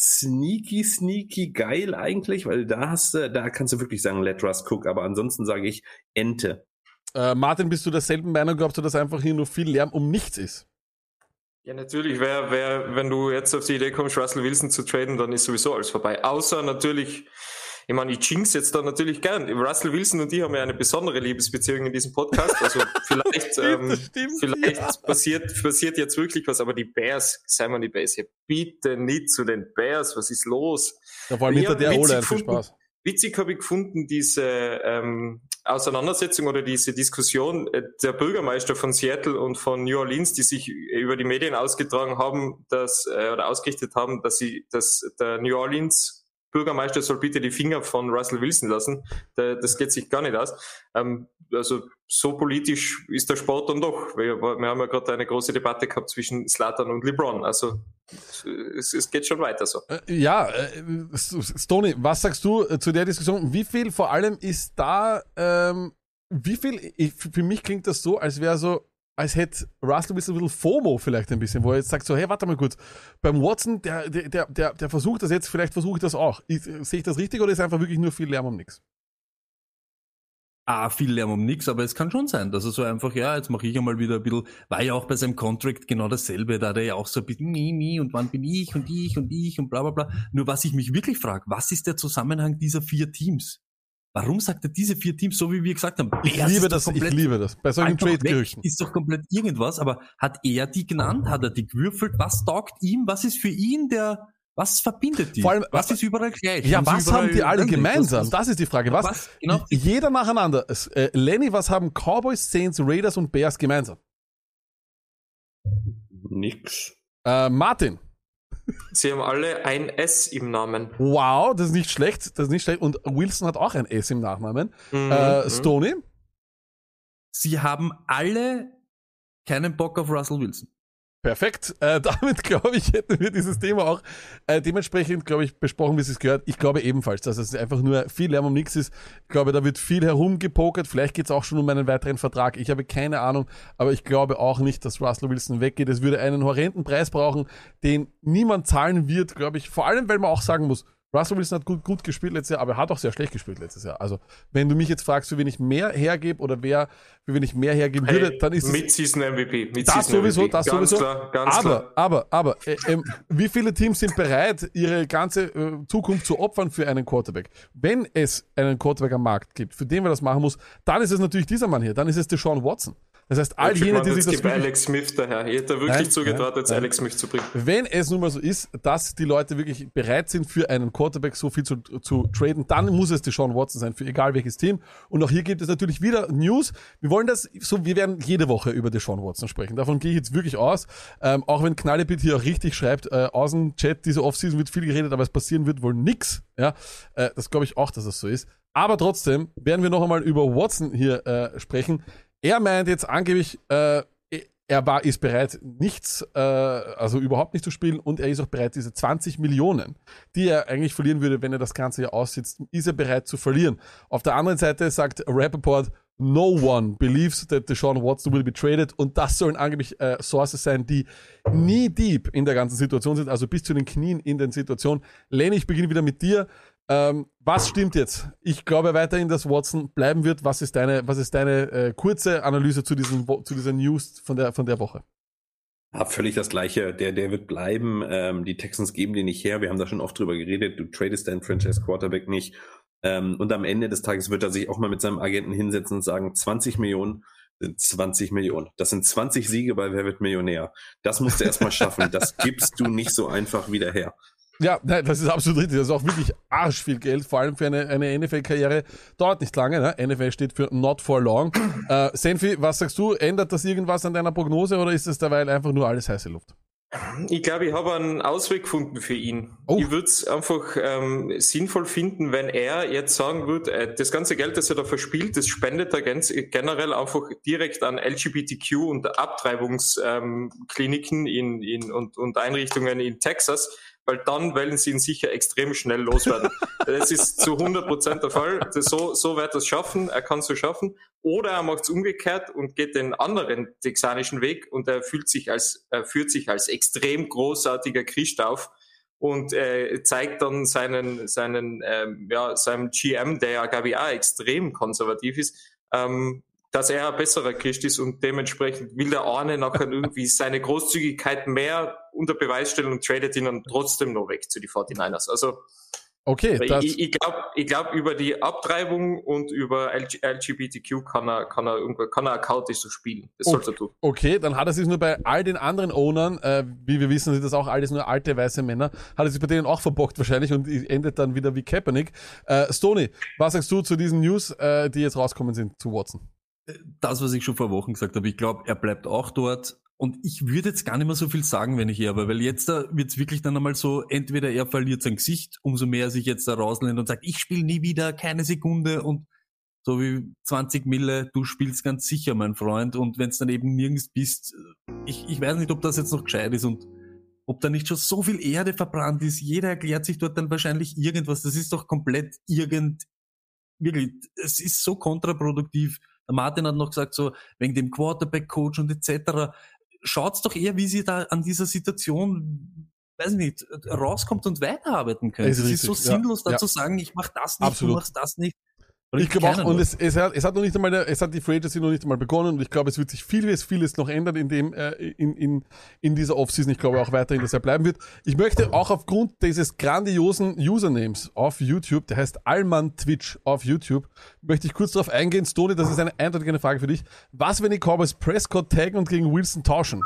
sneaky, sneaky geil eigentlich, weil da hast du, da kannst du wirklich sagen, let Russ cook, aber ansonsten sage ich Ente. Äh, Martin, bist du derselben Meinung? Glaubst du, dass einfach hier nur viel Lärm um nichts ist? Ja, natürlich, wer, wer, wenn du jetzt auf die Idee kommst, Russell Wilson zu traden, dann ist sowieso alles vorbei. Außer natürlich, ich meine, ich jinx jetzt da natürlich gern. Russell Wilson und die haben ja eine besondere Liebesbeziehung in diesem Podcast. Also vielleicht, ähm, stimmt, vielleicht ja. passiert, passiert jetzt wirklich was, aber die Bears, Simon die Bears hier, bitte nicht zu den Bears, was ist los? Ja, vor allem Ja, hinter der gefunden. Spaß. Witzig habe ich gefunden, diese ähm, Auseinandersetzung oder diese Diskussion äh, der Bürgermeister von Seattle und von New Orleans, die sich über die Medien ausgetragen haben, dass äh, oder ausgerichtet haben, dass sie, dass der New Orleans Bürgermeister soll bitte die Finger von Russell Wilson lassen. Da, das geht sich gar nicht aus. Ähm, also so politisch ist der Sport dann doch. Wir, haben ja gerade eine große Debatte gehabt zwischen Slatan und LeBron. Also es, es geht schon weiter so. Äh, Ja, äh, S- Stoney, was sagst du äh, zu der Diskussion? Wie viel vor allem ist da, ähm, wie viel, ich, für mich klingt das so, als wäre so, als hätte Russell Wilson ein bisschen FOMO vielleicht ein bisschen, wo er jetzt sagt so, hey, warte mal kurz, beim Watson, der, der, der, der, versucht das jetzt, vielleicht versuche ich das auch. Sehe ich das richtig oder ist einfach wirklich nur viel Lärm um nichts? Ah, viel Lärm um nix, aber es kann schon sein, dass er so einfach, ja, jetzt mache ich einmal wieder ein bisschen, war ja auch bei seinem Contract genau dasselbe, da hat er ja auch so ein bisschen mi, mi und wann bin ich und ich und ich und bla bla bla. Nur was ich mich wirklich frage, was ist der Zusammenhang dieser vier Teams? Warum sagt er diese vier Teams, so wie wir gesagt haben? Ich Bears liebe das, ich komplett- liebe das. Bei solchen Trade-Gerüchten. Ist doch komplett irgendwas, aber hat er die genannt? Hat er die gewürfelt? Was taugt ihm? Was ist für ihn der, was verbindet die? Vor allem, was ist überall gleich? Ja, sie was haben die alle gemeinsam? Was- Das ist die Frage. Was? Was? Genau. Jeder nacheinander. Es, Äh, Lenny, was haben Cowboys, Saints, Raiders und Bears gemeinsam? Nix. Äh, Martin. Sie haben alle ein S im Namen. Wow, das ist nicht schlecht. Das ist nicht schlecht. Und Wilson hat auch ein S im Nachnamen. Mhm, Äh, mhm. Stoney. Sie haben alle keinen Bock auf Russell Wilson. Perfekt. Äh, damit, glaube ich, hätten wir dieses Thema auch äh, dementsprechend, glaube ich, besprochen, wie es gehört. Ich glaube ebenfalls, dass es einfach nur viel Lärm um nichts ist. Ich glaube, da wird viel herumgepokert. Vielleicht geht es auch schon um einen weiteren Vertrag. Ich habe keine Ahnung, aber ich glaube auch nicht, dass Russell Wilson weggeht. Es würde einen horrenden Preis brauchen, den niemand zahlen wird, glaube ich. Vor allem, weil man auch sagen muss, Russell Wilson hat gut, gut gespielt letztes Jahr, aber er hat auch sehr schlecht gespielt letztes Jahr. Also, wenn du mich jetzt fragst, für wen ich mehr hergebe oder wer, für wen ich mehr hergeben würde, Hey, dann ist es Mid-Season MVP. Mid das sowieso, MVP. das ganz sowieso. Klar, ganz aber, klar. aber, aber, äh, ähm, wie viele Teams sind bereit, ihre ganze äh, Zukunft zu opfern für einen Quarterback? Wenn es einen Quarterback am Markt gibt, für den man das machen muss, dann ist es natürlich dieser Mann hier. Dann ist es Deshaun Watson. Das heißt, all Ich jene, die sich das gibt Alex Smith daher. Ich hätte wirklich Nein, zugetraut, jetzt nein. Alex Smith zu bringen. Wenn es nun mal so ist, dass die Leute wirklich bereit sind, für einen Quarterback so viel zu, zu traden, dann muss es Deshaun Watson sein, für egal welches Team. Und auch hier gibt es natürlich wieder News. Wir wollen das so, wir werden jede Woche über Deshaun Watson sprechen. Davon gehe ich jetzt wirklich aus. Ähm, auch wenn Knallebit hier auch richtig schreibt, äh, aus dem Chat, diese Offseason wird viel geredet, aber es passieren wird wohl nix. Ja, äh, das glaube ich auch, dass es so ist. Aber trotzdem werden wir noch einmal über Watson hier äh, sprechen. Er meint jetzt angeblich, äh, er war, ist bereit, nichts, äh, also überhaupt nicht zu spielen und er ist auch bereit, diese 20 Millionen, die er eigentlich verlieren würde, wenn er das ganze Jahr aussitzt, ist er bereit zu verlieren. Auf der anderen Seite sagt Rappaport, no one believes that Deshaun Watson will be traded und das sollen angeblich äh, Sources sein, die knee deep in der ganzen Situation sind, also bis zu den Knien in den Situationen. Lenny, ich beginne wieder mit dir. Ähm, was stimmt jetzt? Ich glaube weiterhin, dass Watson bleiben wird. Was ist deine, was ist deine äh, kurze Analyse zu diesen, zu dieser News von der, von der Woche? Ja, völlig das Gleiche. Der, der wird bleiben. Ähm, die Texans geben den nicht her. Wir haben da schon oft drüber geredet. Du tradest deinen Franchise Quarterback nicht. Ähm, und am Ende des Tages wird er sich auch mal mit seinem Agenten hinsetzen und sagen, 20 Millionen sind 20 Millionen. Das sind 20 Siege bei Wer wird Millionär. Das musst du erstmal schaffen. Das gibst du nicht so einfach wieder her. Ja, nein, das ist absolut richtig. Das ist auch wirklich arsch viel Geld, vor allem für eine, eine NFL-Karriere. Dauert nicht lange, ne? NFL steht für not for long. Äh, Senfi, was sagst du? Ändert das irgendwas an deiner Prognose oder ist es derweil einfach nur alles heiße Luft? Ich glaube, ich habe einen Ausweg gefunden für ihn. Oh. Ich würde es einfach ähm, sinnvoll finden, wenn er jetzt sagen würde, äh, das ganze Geld, das er da verspielt, das spendet er ganz, generell einfach direkt an LGBTQ und Abtreibungskliniken ähm, in, in, und, und Einrichtungen in Texas, weil dann wollen sie ihn sicher extrem schnell loswerden. das ist zu 100% der Fall. So, so wird er es schaffen, er kann es so schaffen. Oder er macht es umgekehrt und geht den anderen texanischen Weg und er fühlt sich als, er führt sich als extrem großartiger Christ auf und äh, zeigt dann seinen, seinen, ähm, ja, seinem GM, der ja, glaube ich, auch extrem konservativ ist, ähm, dass er ein besserer Christ ist und dementsprechend will der eine nachher irgendwie seine Großzügigkeit mehr unter Beweis stellen und tradet ihn dann trotzdem noch weg zu die 49ers. Also Okay, ich, ich glaube, ich glaub, über die Abtreibung und über LG, LGBTQ kann er, kann er irgendwo, kann er so spielen. Das sollte er tun. okay, dann hat er sich nur bei all den anderen Ownern, äh, wie wir wissen, sind das auch alles nur alte weiße Männer, hat er sich bei denen auch verbockt wahrscheinlich und endet dann wieder wie Kaepernick. Äh, Stoney, was sagst du zu diesen News, äh, die jetzt rauskommen sind zu Watson? Das, was ich schon vor Wochen gesagt habe, ich glaube, er bleibt auch dort. Und ich würde jetzt gar nicht mehr so viel sagen, wenn ich er war, weil jetzt da wird's wirklich dann einmal so, entweder er verliert sein Gesicht, umso mehr er sich jetzt da rauslehnt und sagt, ich spiele nie wieder, keine Sekunde und so wie 20 Mille, du spielst ganz sicher, mein Freund. Und wenn's dann eben nirgends bist, ich, ich weiß nicht, ob das jetzt noch gescheit ist und ob da nicht schon so viel Erde verbrannt ist. Jeder erklärt sich dort dann wahrscheinlich irgendwas. Das ist doch komplett irgend, wirklich, es ist so kontraproduktiv. Martin hat noch gesagt, so wegen dem Quarterback-Coach und etc. Schaut's doch eher, wie sie da an dieser Situation, weiß ich nicht, rauskommt und weiterarbeiten können. Ist Es ist richtig, so ja, sinnlos, da ja. zu sagen, ich mach das nicht, Absolut. du machst das nicht. Ich glaube auch, und es, es, hat, es hat noch nicht einmal, es hat die Free Agency noch nicht einmal begonnen und ich glaube, es wird sich vieles, vieles noch ändern in dem, äh, in, in, in dieser Offseason. Ich glaube auch weiterhin, dass er bleiben wird. Ich möchte auch aufgrund dieses grandiosen Usernames auf YouTube, der heißt Alman Twitch auf YouTube, möchte ich kurz darauf eingehen. Stoney, das ist eine eindeutige Frage für dich. Was, wenn die Cowboys Prescott taggen und gegen Wilson tauschen?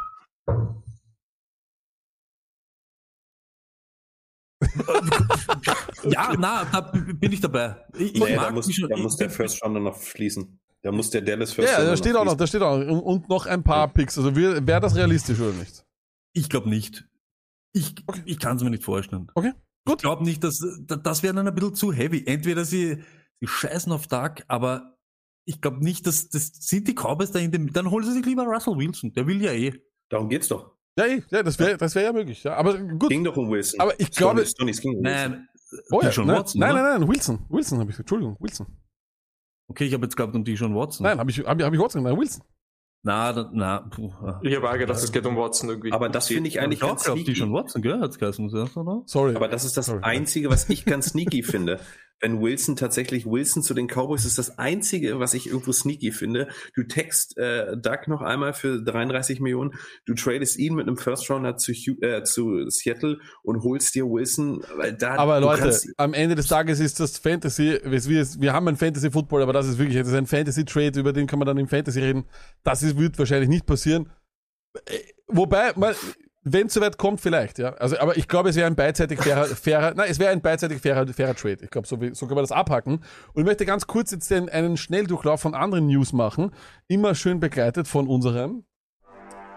Ja, na, da bin ich dabei. Ich, ich Nee, da muss, schon. da muss der First Rounder noch fließen. Da muss der Dallas First Ja, Rounder da steht auch noch, da steht auch noch. Und, und noch ein paar Picks. Also wäre das realistisch oder nicht? ich glaube nicht. Ich, ich kann es mir nicht vorstellen. Okay, gut. Ich glaube nicht, dass das wäre dann ein bisschen zu heavy. Entweder sie, sie scheißen auf Tag, aber ich glaube nicht, dass das sind die Cowboys da in dem. Dann holen sie sich lieber Russell Wilson. Der will ja eh. Darum geht's doch. Ja, eh, ja das wäre das wär ja möglich. Ja. Aber gut. Ging doch um Wilson. Aber ich glaube- ging um Wilson. Oh ja, nein, Watson, nein, nein, nein, Wilson. Wilson habe ich gesagt. Entschuldigung, Wilson. Okay, ich habe jetzt glaubt um die schon Watson. Nein, habe ich, hab, ich- hab ich Watson, nein, Wilson. Na, da, na, puh, ah. Ich habe auch gedacht, es geht um Watson irgendwie. Aber das finde ich eigentlich ich ganz glaube, die sneaky. schon Watson, gell? Hat's geheißen, oder? Sorry. Aber das ist das Sorry. Einzige, was ich ganz sneaky finde. Wenn Wilson tatsächlich Wilson zu den Cowboys ist das einzige, was ich irgendwo sneaky finde. Du text äh, Doug noch einmal für 33 Millionen, du tradest ihn mit einem First Rounder zu, äh, zu Seattle und holst dir Wilson, weil da Aber Leute, am Ende des Tages ist das Fantasy, wir, wir, wir haben ein Fantasy Football, aber das ist wirklich, das ist ein Fantasy Trade, über den kann man dann im Fantasy reden. Das ist, wird wahrscheinlich nicht passieren. Äh, Wobei, mal, wenn es soweit kommt, vielleicht, ja. Also, aber ich glaube, es wäre ein beidseitig fairer, fairer, nein, es wäre ein beidseitig fairer, fairer Trade. Ich glaube, so, so kann man das abhacken. Und ich möchte ganz kurz jetzt den, einen Schnelldurchlauf von anderen News machen. Immer schön begleitet von unserem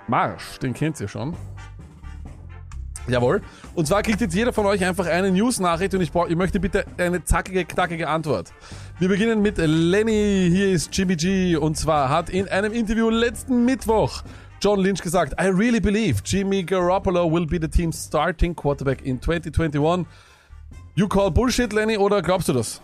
Marsch, den kennt ihr schon. Jawohl. Und zwar kriegt jetzt jeder von euch einfach eine News-Nachricht und ich, brauch, ich möchte bitte eine zackige, knackige Antwort. Wir beginnen mit Lenny. Hier ist Jimmy G. Und zwar hat in einem Interview letzten Mittwoch John Lynch gesagt, I really believe Jimmy Garoppolo will be the team's starting quarterback in 2021. You call Bullshit, Lenny, oder glaubst du das?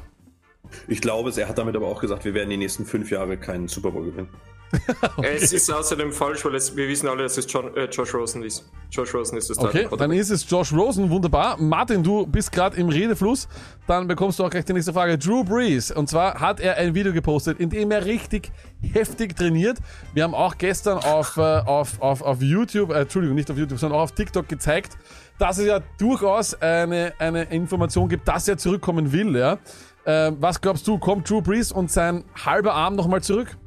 ich glaube es, er hat damit aber auch gesagt, wir werden die nächsten fünf Jahre keinen Super Bowl gewinnen. Es ist außerdem falsch, weil es, wir wissen alle, dass es John, äh, Josh Rosen ist. Josh Rosen ist das Okay, dann ist es Josh Rosen, wunderbar. Martin, du bist gerade im Redefluss. Dann bekommst du auch gleich die nächste Frage. Drew Brees. Und zwar hat er ein Video gepostet, in dem er richtig heftig trainiert. Wir haben auch gestern auf, äh, auf, auf, auf YouTube, äh, Entschuldigung, nicht auf YouTube, sondern auch auf TikTok gezeigt, dass es ja durchaus eine, eine Information gibt, dass er zurückkommen will. Ja? Ähm, was glaubst du, kommt Drew Brees und sein halber Arm nochmal zurück?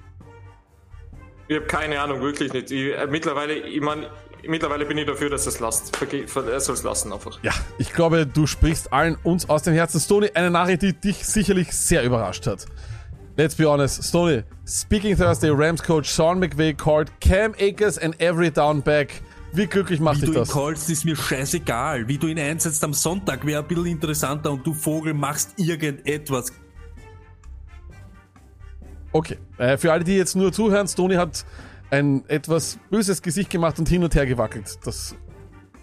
Ich habe keine Ahnung, wirklich nicht. Ich, äh, mittlerweile, ich meine, mittlerweile bin ich dafür, dass er es lasst. Er soll es lassen einfach. Ja, ich glaube, du sprichst allen uns aus dem Herzen. Stoney, eine Nachricht, die dich sicherlich sehr überrascht hat. Let's be honest, Stoney, Speaking Thursday Rams Coach Sean McVay called Cam Akers and every down back. Wie glücklich macht Wie dich du ihn das? callst, ist mir scheißegal. Wie du ihn einsetzt am Sonntag wäre ein bisschen interessanter und du Vogel machst irgendetwas. Okay, äh, für alle, die jetzt nur zuhören, Stoney hat ein etwas böses Gesicht gemacht und hin und her gewackelt. Das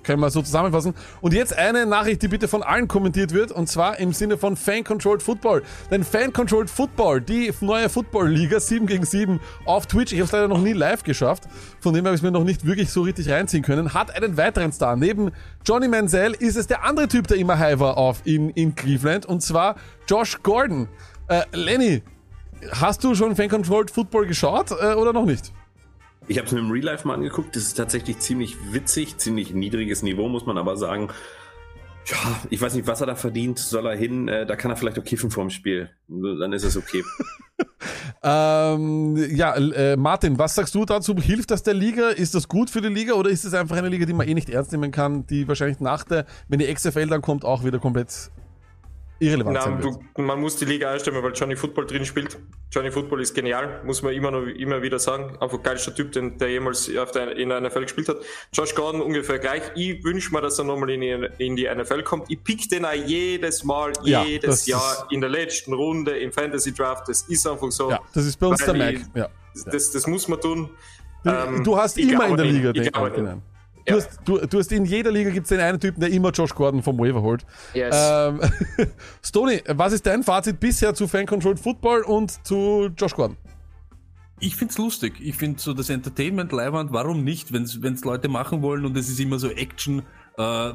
können wir so zusammenfassen. Und jetzt eine Nachricht, die bitte von allen kommentiert wird, und zwar im Sinne von Fan-Controlled Football. Denn Fan-Controlled Football, die neue Football-Liga 7 gegen 7 auf Twitch, ich habe es leider noch nie live geschafft, von dem habe ich es mir noch nicht wirklich so richtig reinziehen können, hat einen weiteren Star. Neben Johnny Manziel ist es der andere Typ, der immer high war auf in, in Cleveland, und zwar Josh Gordon. Äh, Lenny, hast du schon Fan-Controlled Football geschaut äh, oder noch nicht? Ich habe es mir im Real Life mal angeguckt. Das ist tatsächlich ziemlich witzig, ziemlich niedriges Niveau, muss man aber sagen. Ja, ich weiß nicht, was er da verdient. Soll er hin? Äh, da kann er vielleicht auch kiffen vorm Spiel. Dann ist es okay. Ähm, ja, äh, Martin, was sagst du dazu? Hilft das der Liga? Ist das gut für die Liga oder ist es einfach eine Liga, die man eh nicht ernst nehmen kann, die wahrscheinlich nach der, wenn die XFL dann kommt, auch wieder komplett irrelevant Na, sein wird? du, man muss die Liga einstellen, weil Johnny Football drin spielt. Johnny Football ist genial, muss man immer noch immer wieder sagen. Einfach geilster Typ, den, der jemals der, in der NFL gespielt hat. Josh Gordon ungefähr gleich. Ich wünsche mir, dass er nochmal in die, in die NFL kommt. Ich pick den auch jedes Mal, Ja, jedes Jahr in der letzten Runde im Fantasy Draft. Das ist einfach so. Ja, das ist bei uns der Mac. ich- Ja. Das, das muss man tun. Du, Ähm, hast ich immer in der. Liga Ich den. Antennen. Du, Ja. hast, du, du hast in jeder Liga gibt es den einen Typen, der immer Josh Gordon vom Waiver holt. Yes. Ähm, Stoney, was ist dein Fazit bisher zu Fan-Controlled Football und zu Josh Gordon? Ich find's lustig. Ich find so das Entertainment leibend, warum nicht, wenn's, wenn's Leute machen wollen und es ist immer so Action. Äh,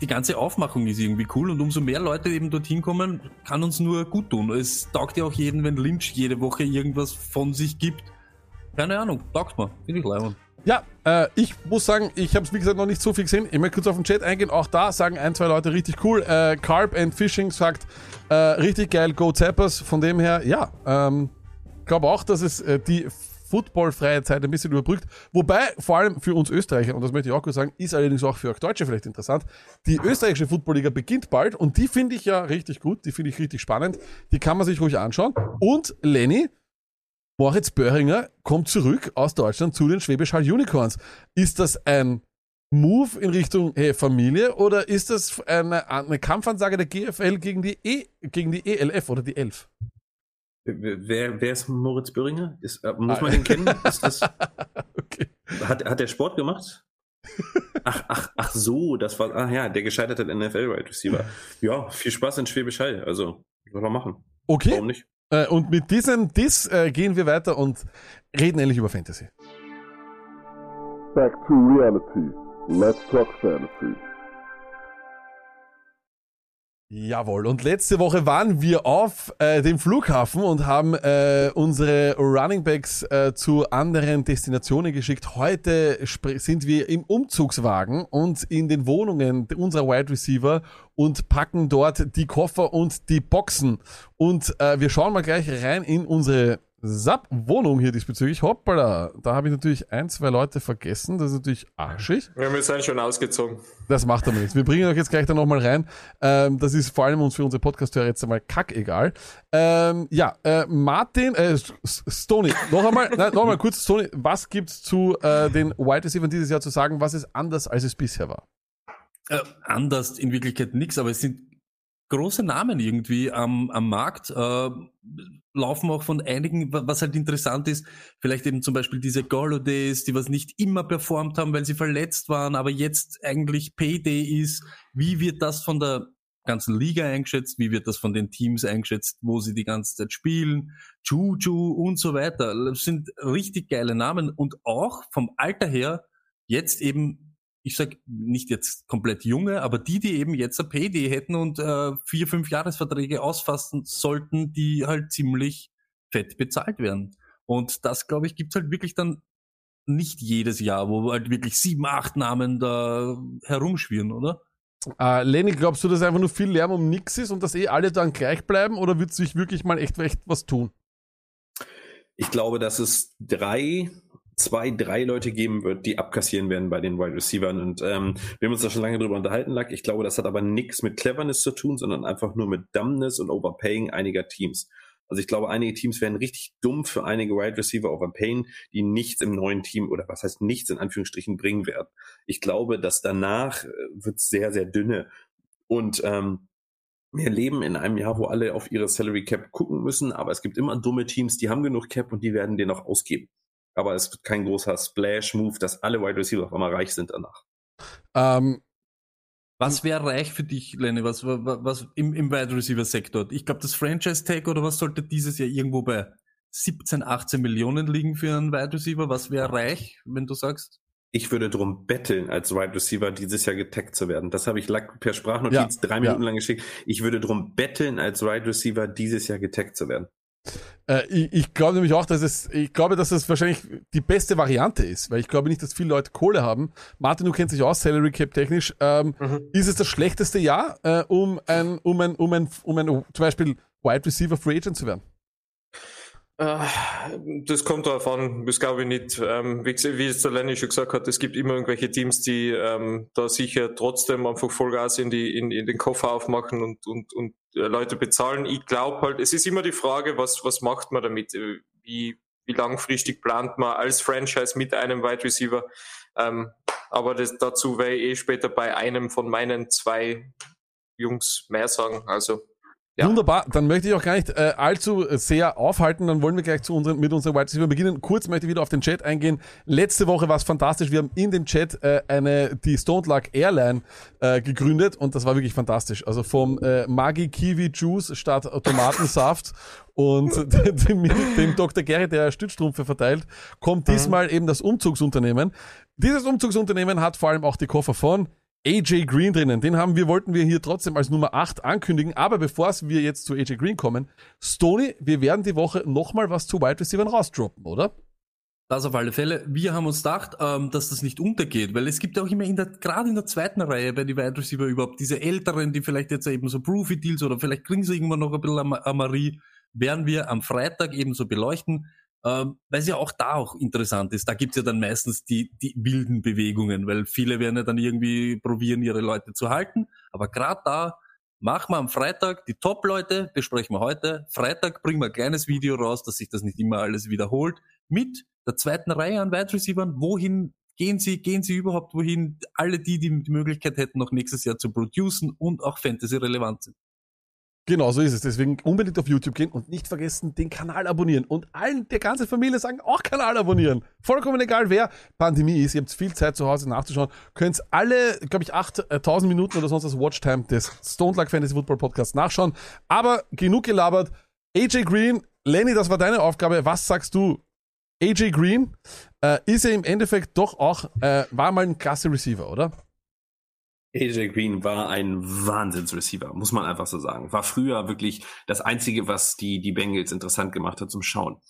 die ganze Aufmachung ist irgendwie cool und umso mehr Leute eben dorthin kommen, kann uns nur gut tun. Es taugt ja auch jeden, wenn Lynch jede Woche irgendwas von sich gibt. Keine Ahnung, taugt mir. Finde ich leibend. Ja, äh, ich muss sagen, ich habe es wie gesagt noch nicht so viel gesehen. Ich möchte kurz auf den Chat eingehen. Auch da sagen ein, zwei Leute richtig cool. Äh, Carp and Fishing sagt äh, richtig geil, Go Zappers. Von dem her, ja, ähm, glaube auch, dass es äh, die footballfreie Zeit ein bisschen überbrückt. Wobei, vor allem für uns Österreicher, und das möchte ich auch kurz sagen, ist allerdings auch für euch Deutsche vielleicht interessant. Die österreichische Footballliga beginnt bald und die finde ich ja richtig gut, die finde ich richtig spannend. Die kann man sich ruhig anschauen. Und Lenny, Moritz Böhringer kommt zurück aus Deutschland zu den Schwäbisch Hall Unicorns. Ist das ein Move in Richtung hey, Familie oder ist das eine, eine Kampfansage der GFL gegen die, e, gegen die ELF oder die 11? Wer, wer ist Moritz Böhringer? Ist, äh, muss Ah. man den kennen? Das, Okay. hat, hat der Sport gemacht? Ach, ach, ach so, das war, ach ja, der gescheiterte NFL-Right Receiver. Ja, viel Spaß in Schwäbisch Hall. Also, soll man machen. Okay. Warum nicht? Äh, und mit diesem Diss äh, gehen wir weiter und reden endlich über Fantasy. Back to reality. Let's talk fantasy. Jawohl. Und letzte Woche waren wir auf äh, dem Flughafen und haben äh, unsere Running Backs äh, zu anderen Destinationen geschickt. Heute sind wir im Umzugswagen und in den Wohnungen unserer Wide Receiver und packen dort die Koffer und die Boxen. Und äh, wir schauen mal gleich rein in unsere SAP-Wohnung hier diesbezüglich. Hoppala, da habe ich natürlich ein, zwei Leute vergessen. Das ist natürlich arschig. Ja, wir sind schon ausgezogen. Das macht aber nichts. Wir bringen euch jetzt gleich da nochmal rein. Ähm, das ist vor allem uns für unsere Podcast-Hörer jetzt einmal kackegal. Ähm, ja, äh, Martin, äh, S- S- Stoney, noch einmal, nein, noch einmal kurz, Stoney, was gibt's zu äh, den Wide Receivers dieses Jahr zu sagen? Was ist anders, als es bisher war? Äh, anders in Wirklichkeit nichts, aber es sind große Namen irgendwie am, am Markt, äh, laufen auch von einigen, wa- was halt interessant ist, vielleicht eben zum Beispiel diese Golladays, die was nicht immer performt haben, weil sie verletzt waren, aber jetzt eigentlich Payday ist. Wie wird das von der ganzen Liga eingeschätzt? Wie wird das von den Teams eingeschätzt, wo sie die ganze Zeit spielen? Juju und so weiter. Das sind richtig geile Namen und auch vom Alter her jetzt eben ich sag nicht jetzt komplett junge, aber die, die eben jetzt ein PD hätten und äh, vier, fünf Jahresverträge ausfassen sollten, die halt ziemlich fett bezahlt werden. Und das, glaube ich, gibt's halt wirklich dann nicht jedes Jahr, wo halt wirklich sieben, acht Namen da herumschwirren, oder? Äh, Lenny, glaubst du, dass einfach nur viel Lärm um nix ist und dass eh alle dann gleich bleiben oder wird sich wirklich mal echt, echt was tun? Ich glaube, dass es drei, zwei, drei Leute geben wird, die abkassieren werden bei den Wide Receivers. Und ähm, wir haben uns da schon lange drüber unterhalten, Lack. Ich glaube, das hat aber nichts mit Cleverness zu tun, sondern einfach nur mit Dumbness und Overpaying einiger Teams. Also ich glaube, einige Teams werden richtig dumm für einige Wide Receiver overpayen, die nichts im neuen Team oder was heißt nichts in Anführungsstrichen bringen werden. Ich glaube, dass danach äh, wird sehr, sehr dünne. Und ähm, wir leben in einem Jahr, wo alle auf ihre Salary Cap gucken müssen, aber es gibt immer dumme Teams, die haben genug Cap und die werden den auch ausgeben. Aber es wird kein großer Splash-Move, dass alle Wide Receiver auf einmal reich sind danach. Ähm, Was wäre reich für dich, Lenny? Was, was, was im, im Wide Receiver Sektor? Ich glaube, das Franchise Tag oder was sollte dieses Jahr irgendwo bei 17, 18 Millionen liegen für einen Wide Receiver? Was wäre reich, wenn du sagst? Ich würde drum betteln, als Wide Receiver dieses Jahr getaggt zu werden. Das habe ich per Sprachnotiz Ja, drei ja. Minuten lang geschickt. Ich würde drum betteln, als Wide Receiver dieses Jahr getaggt zu werden. Äh, ich, ich glaube nämlich auch, dass es, ich glaube, dass es wahrscheinlich die beste Variante ist, weil ich glaube nicht, dass viele Leute Kohle haben. Martin, du kennst dich aus, Salary Cap technisch. Ähm, Ist es das schlechteste Jahr, äh, um ein, um ein, um ein, um ein, zum Beispiel Wide Receiver Free Agent zu werden? Äh, Das kommt darauf an, das glaube ich nicht. Ähm, wie, es der Lenny schon gesagt hat, es gibt immer irgendwelche Teams, die ähm, da sicher trotzdem einfach Vollgas in, die, in, in den Koffer aufmachen und, und, und äh, Leute bezahlen. Ich glaube halt, es ist immer die Frage, was, was macht man damit? Äh, Wie, wie langfristig plant man als Franchise mit einem Wide Receiver? Ähm, aber das, dazu werde ich eh später bei einem von meinen zwei Jungs mehr sagen. Also Ja. Wunderbar, dann möchte ich auch gar nicht äh, allzu sehr aufhalten, dann wollen wir gleich zu unseren, mit unserem Wide Receiver beginnen. Kurz möchte ich wieder auf den Chat eingehen. Letzte Woche war es fantastisch, wir haben in dem Chat äh, eine, die Stone Luck Airline äh, gegründet und das war wirklich fantastisch. Also vom äh, Magi Kiwi Juice statt Tomatensaft und dem, dem Dr. Gary, der Stützstrumpfe verteilt, kommt diesmal eben das Umzugsunternehmen. Dieses Umzugsunternehmen hat vor allem auch die Koffer von AJ Green drinnen. Den haben wir, wollten wir hier trotzdem als Nummer 8 ankündigen. Aber bevor wir jetzt zu AJ Green kommen, Stoney, wir werden die Woche nochmal was zu Wide Receivers rausdroppen, oder? Das auf alle Fälle. Wir haben uns gedacht, ähm, dass das nicht untergeht, weil es gibt ja auch immer in der, gerade in der zweiten Reihe bei die Wide Receiver überhaupt diese Älteren, die vielleicht jetzt eben so Profi-Deals oder vielleicht kriegen sie irgendwann noch ein bisschen Am- Amarie, werden wir am Freitag eben so beleuchten, ähm, weil es ja auch da auch interessant ist. Da gibt's ja dann meistens die, die wilden Bewegungen, weil viele werden ja dann irgendwie probieren, ihre Leute zu halten. Aber gerade da machen wir am Freitag die Top-Leute, besprechen wir heute. Freitag bringen wir ein kleines Video raus, dass sich das nicht immer alles wiederholt, mit der zweiten Reihe an Wide Receivers. Wohin gehen sie, gehen sie überhaupt wohin? Alle die, die die Möglichkeit hätten, noch nächstes Jahr zu producen und auch Fantasy relevant sind. Genau, so ist es. Deswegen unbedingt auf YouTube gehen und nicht vergessen, den Kanal abonnieren. Und allen, der ganze Familie sagen, auch Kanal abonnieren. Vollkommen egal, wer Pandemie ist. Ihr habt viel Zeit zu Hause nachzuschauen. Könnt alle, glaube ich, 8000 Minuten oder sonst was Watchtime des Stone Luck Fantasy Football Podcasts nachschauen. Aber genug gelabert. AJ Green, Lenny, das war deine Aufgabe. Was sagst du? AJ Green äh, ist ja im Endeffekt doch auch, äh, war mal ein klasse Receiver, oder? AJ Green war ein Wahnsinnsreceiver, muss man einfach so sagen. War früher wirklich das Einzige, was die, die Bengals interessant gemacht hat zum Schauen.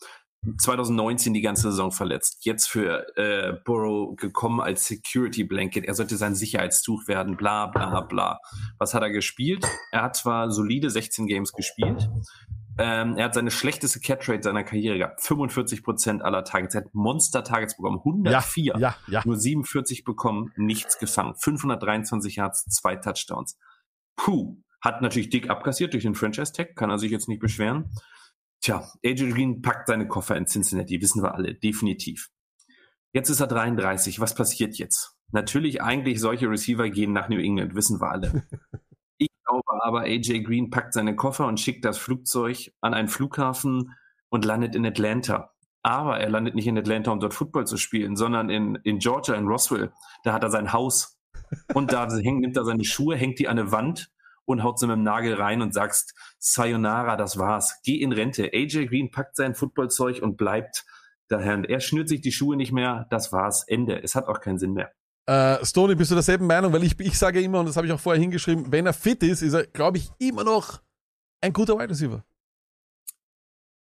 2019 die ganze Saison verletzt. Jetzt für äh, Burrow gekommen als Security Blanket. Er sollte sein Sicherheitstuch werden, bla bla bla. Was hat er gespielt? Er hat zwar solide 16 Games gespielt. Ähm, er hat seine schlechteste Catch-Rate seiner Karriere gehabt. 45 Prozent aller Targets. Er hat Monster-Targets bekommen. 104. Ja, ja. Nur 47 bekommen, nichts gefangen. 523 Yards, zwei Touchdowns. Puh. Hat natürlich dick abkassiert durch den Franchise-Tag. Kann er sich jetzt nicht beschweren. Tja, AJ Green packt seine Koffer in Cincinnati, wissen wir alle, definitiv. Jetzt ist er 33. Was passiert jetzt? Natürlich eigentlich solche Receiver gehen nach New England, wissen wir alle. Glaube aber, AJ Green packt seine Koffer und schickt das Flugzeug an einen Flughafen und landet in Atlanta. Aber er landet nicht in Atlanta, um dort Football zu spielen, sondern in, in Georgia, in Roswell. Da hat er sein Haus. Und da hängt, nimmt er seine Schuhe, hängt die an eine Wand und haut sie mit dem Nagel rein und sagst, Sayonara, das war's. Geh in Rente. AJ Green packt sein Footballzeug und bleibt daher. Er schnürt sich die Schuhe nicht mehr. Das war's. Ende. Es hat auch keinen Sinn mehr. Äh, Stoney, bist du derselben Meinung? Weil ich, ich sage immer, und das habe ich auch vorher hingeschrieben, wenn er fit ist, ist er, glaube ich, immer noch ein guter Wide Receiver.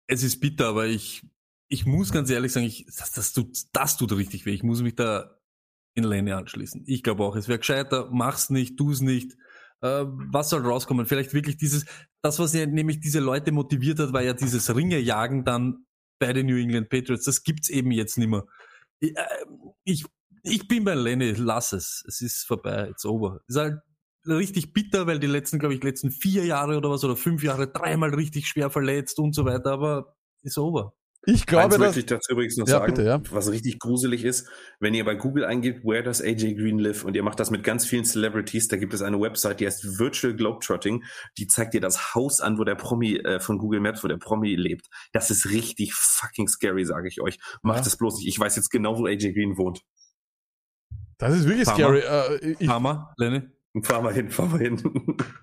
Es ist bitter, aber ich, ich muss ganz ehrlich sagen, ich, das, das, tut, das tut richtig weh. Ich muss mich da in Lane anschließen. Ich glaube auch, es wäre gescheiter, mach's nicht, tu's nicht. Äh, was soll rauskommen? Vielleicht wirklich dieses, das, was ja nämlich diese Leute motiviert hat, war ja dieses Ringejagen dann bei den New England Patriots. Das gibt's eben jetzt nicht mehr. Ich, äh, ich, ich bin bei Lenny, lass es. Es ist vorbei, it's over. Ist halt richtig bitter, weil die letzten, glaube ich, letzten vier Jahre oder was oder fünf Jahre dreimal richtig schwer verletzt und so weiter, aber ist over. Ich glaube, Eins dass, möchte ich dazu übrigens noch Ja, sagen, bitte, ja. was richtig gruselig ist, wenn ihr bei Google eingibt, where does AJ Green live und ihr macht das mit ganz vielen Celebrities, da gibt es eine Website, die heißt Virtual Globetrotting, die zeigt dir das Haus an, wo der Promi äh, von Google Maps, wo der Promi lebt. Das ist richtig fucking scary, sage ich euch. Macht Ja. es bloß nicht. Ich weiß jetzt genau, wo AJ Green wohnt. Das ist wirklich Fahr scary. Äh, Hammer, Lenny. Fahr mal hin, fahr mal hin.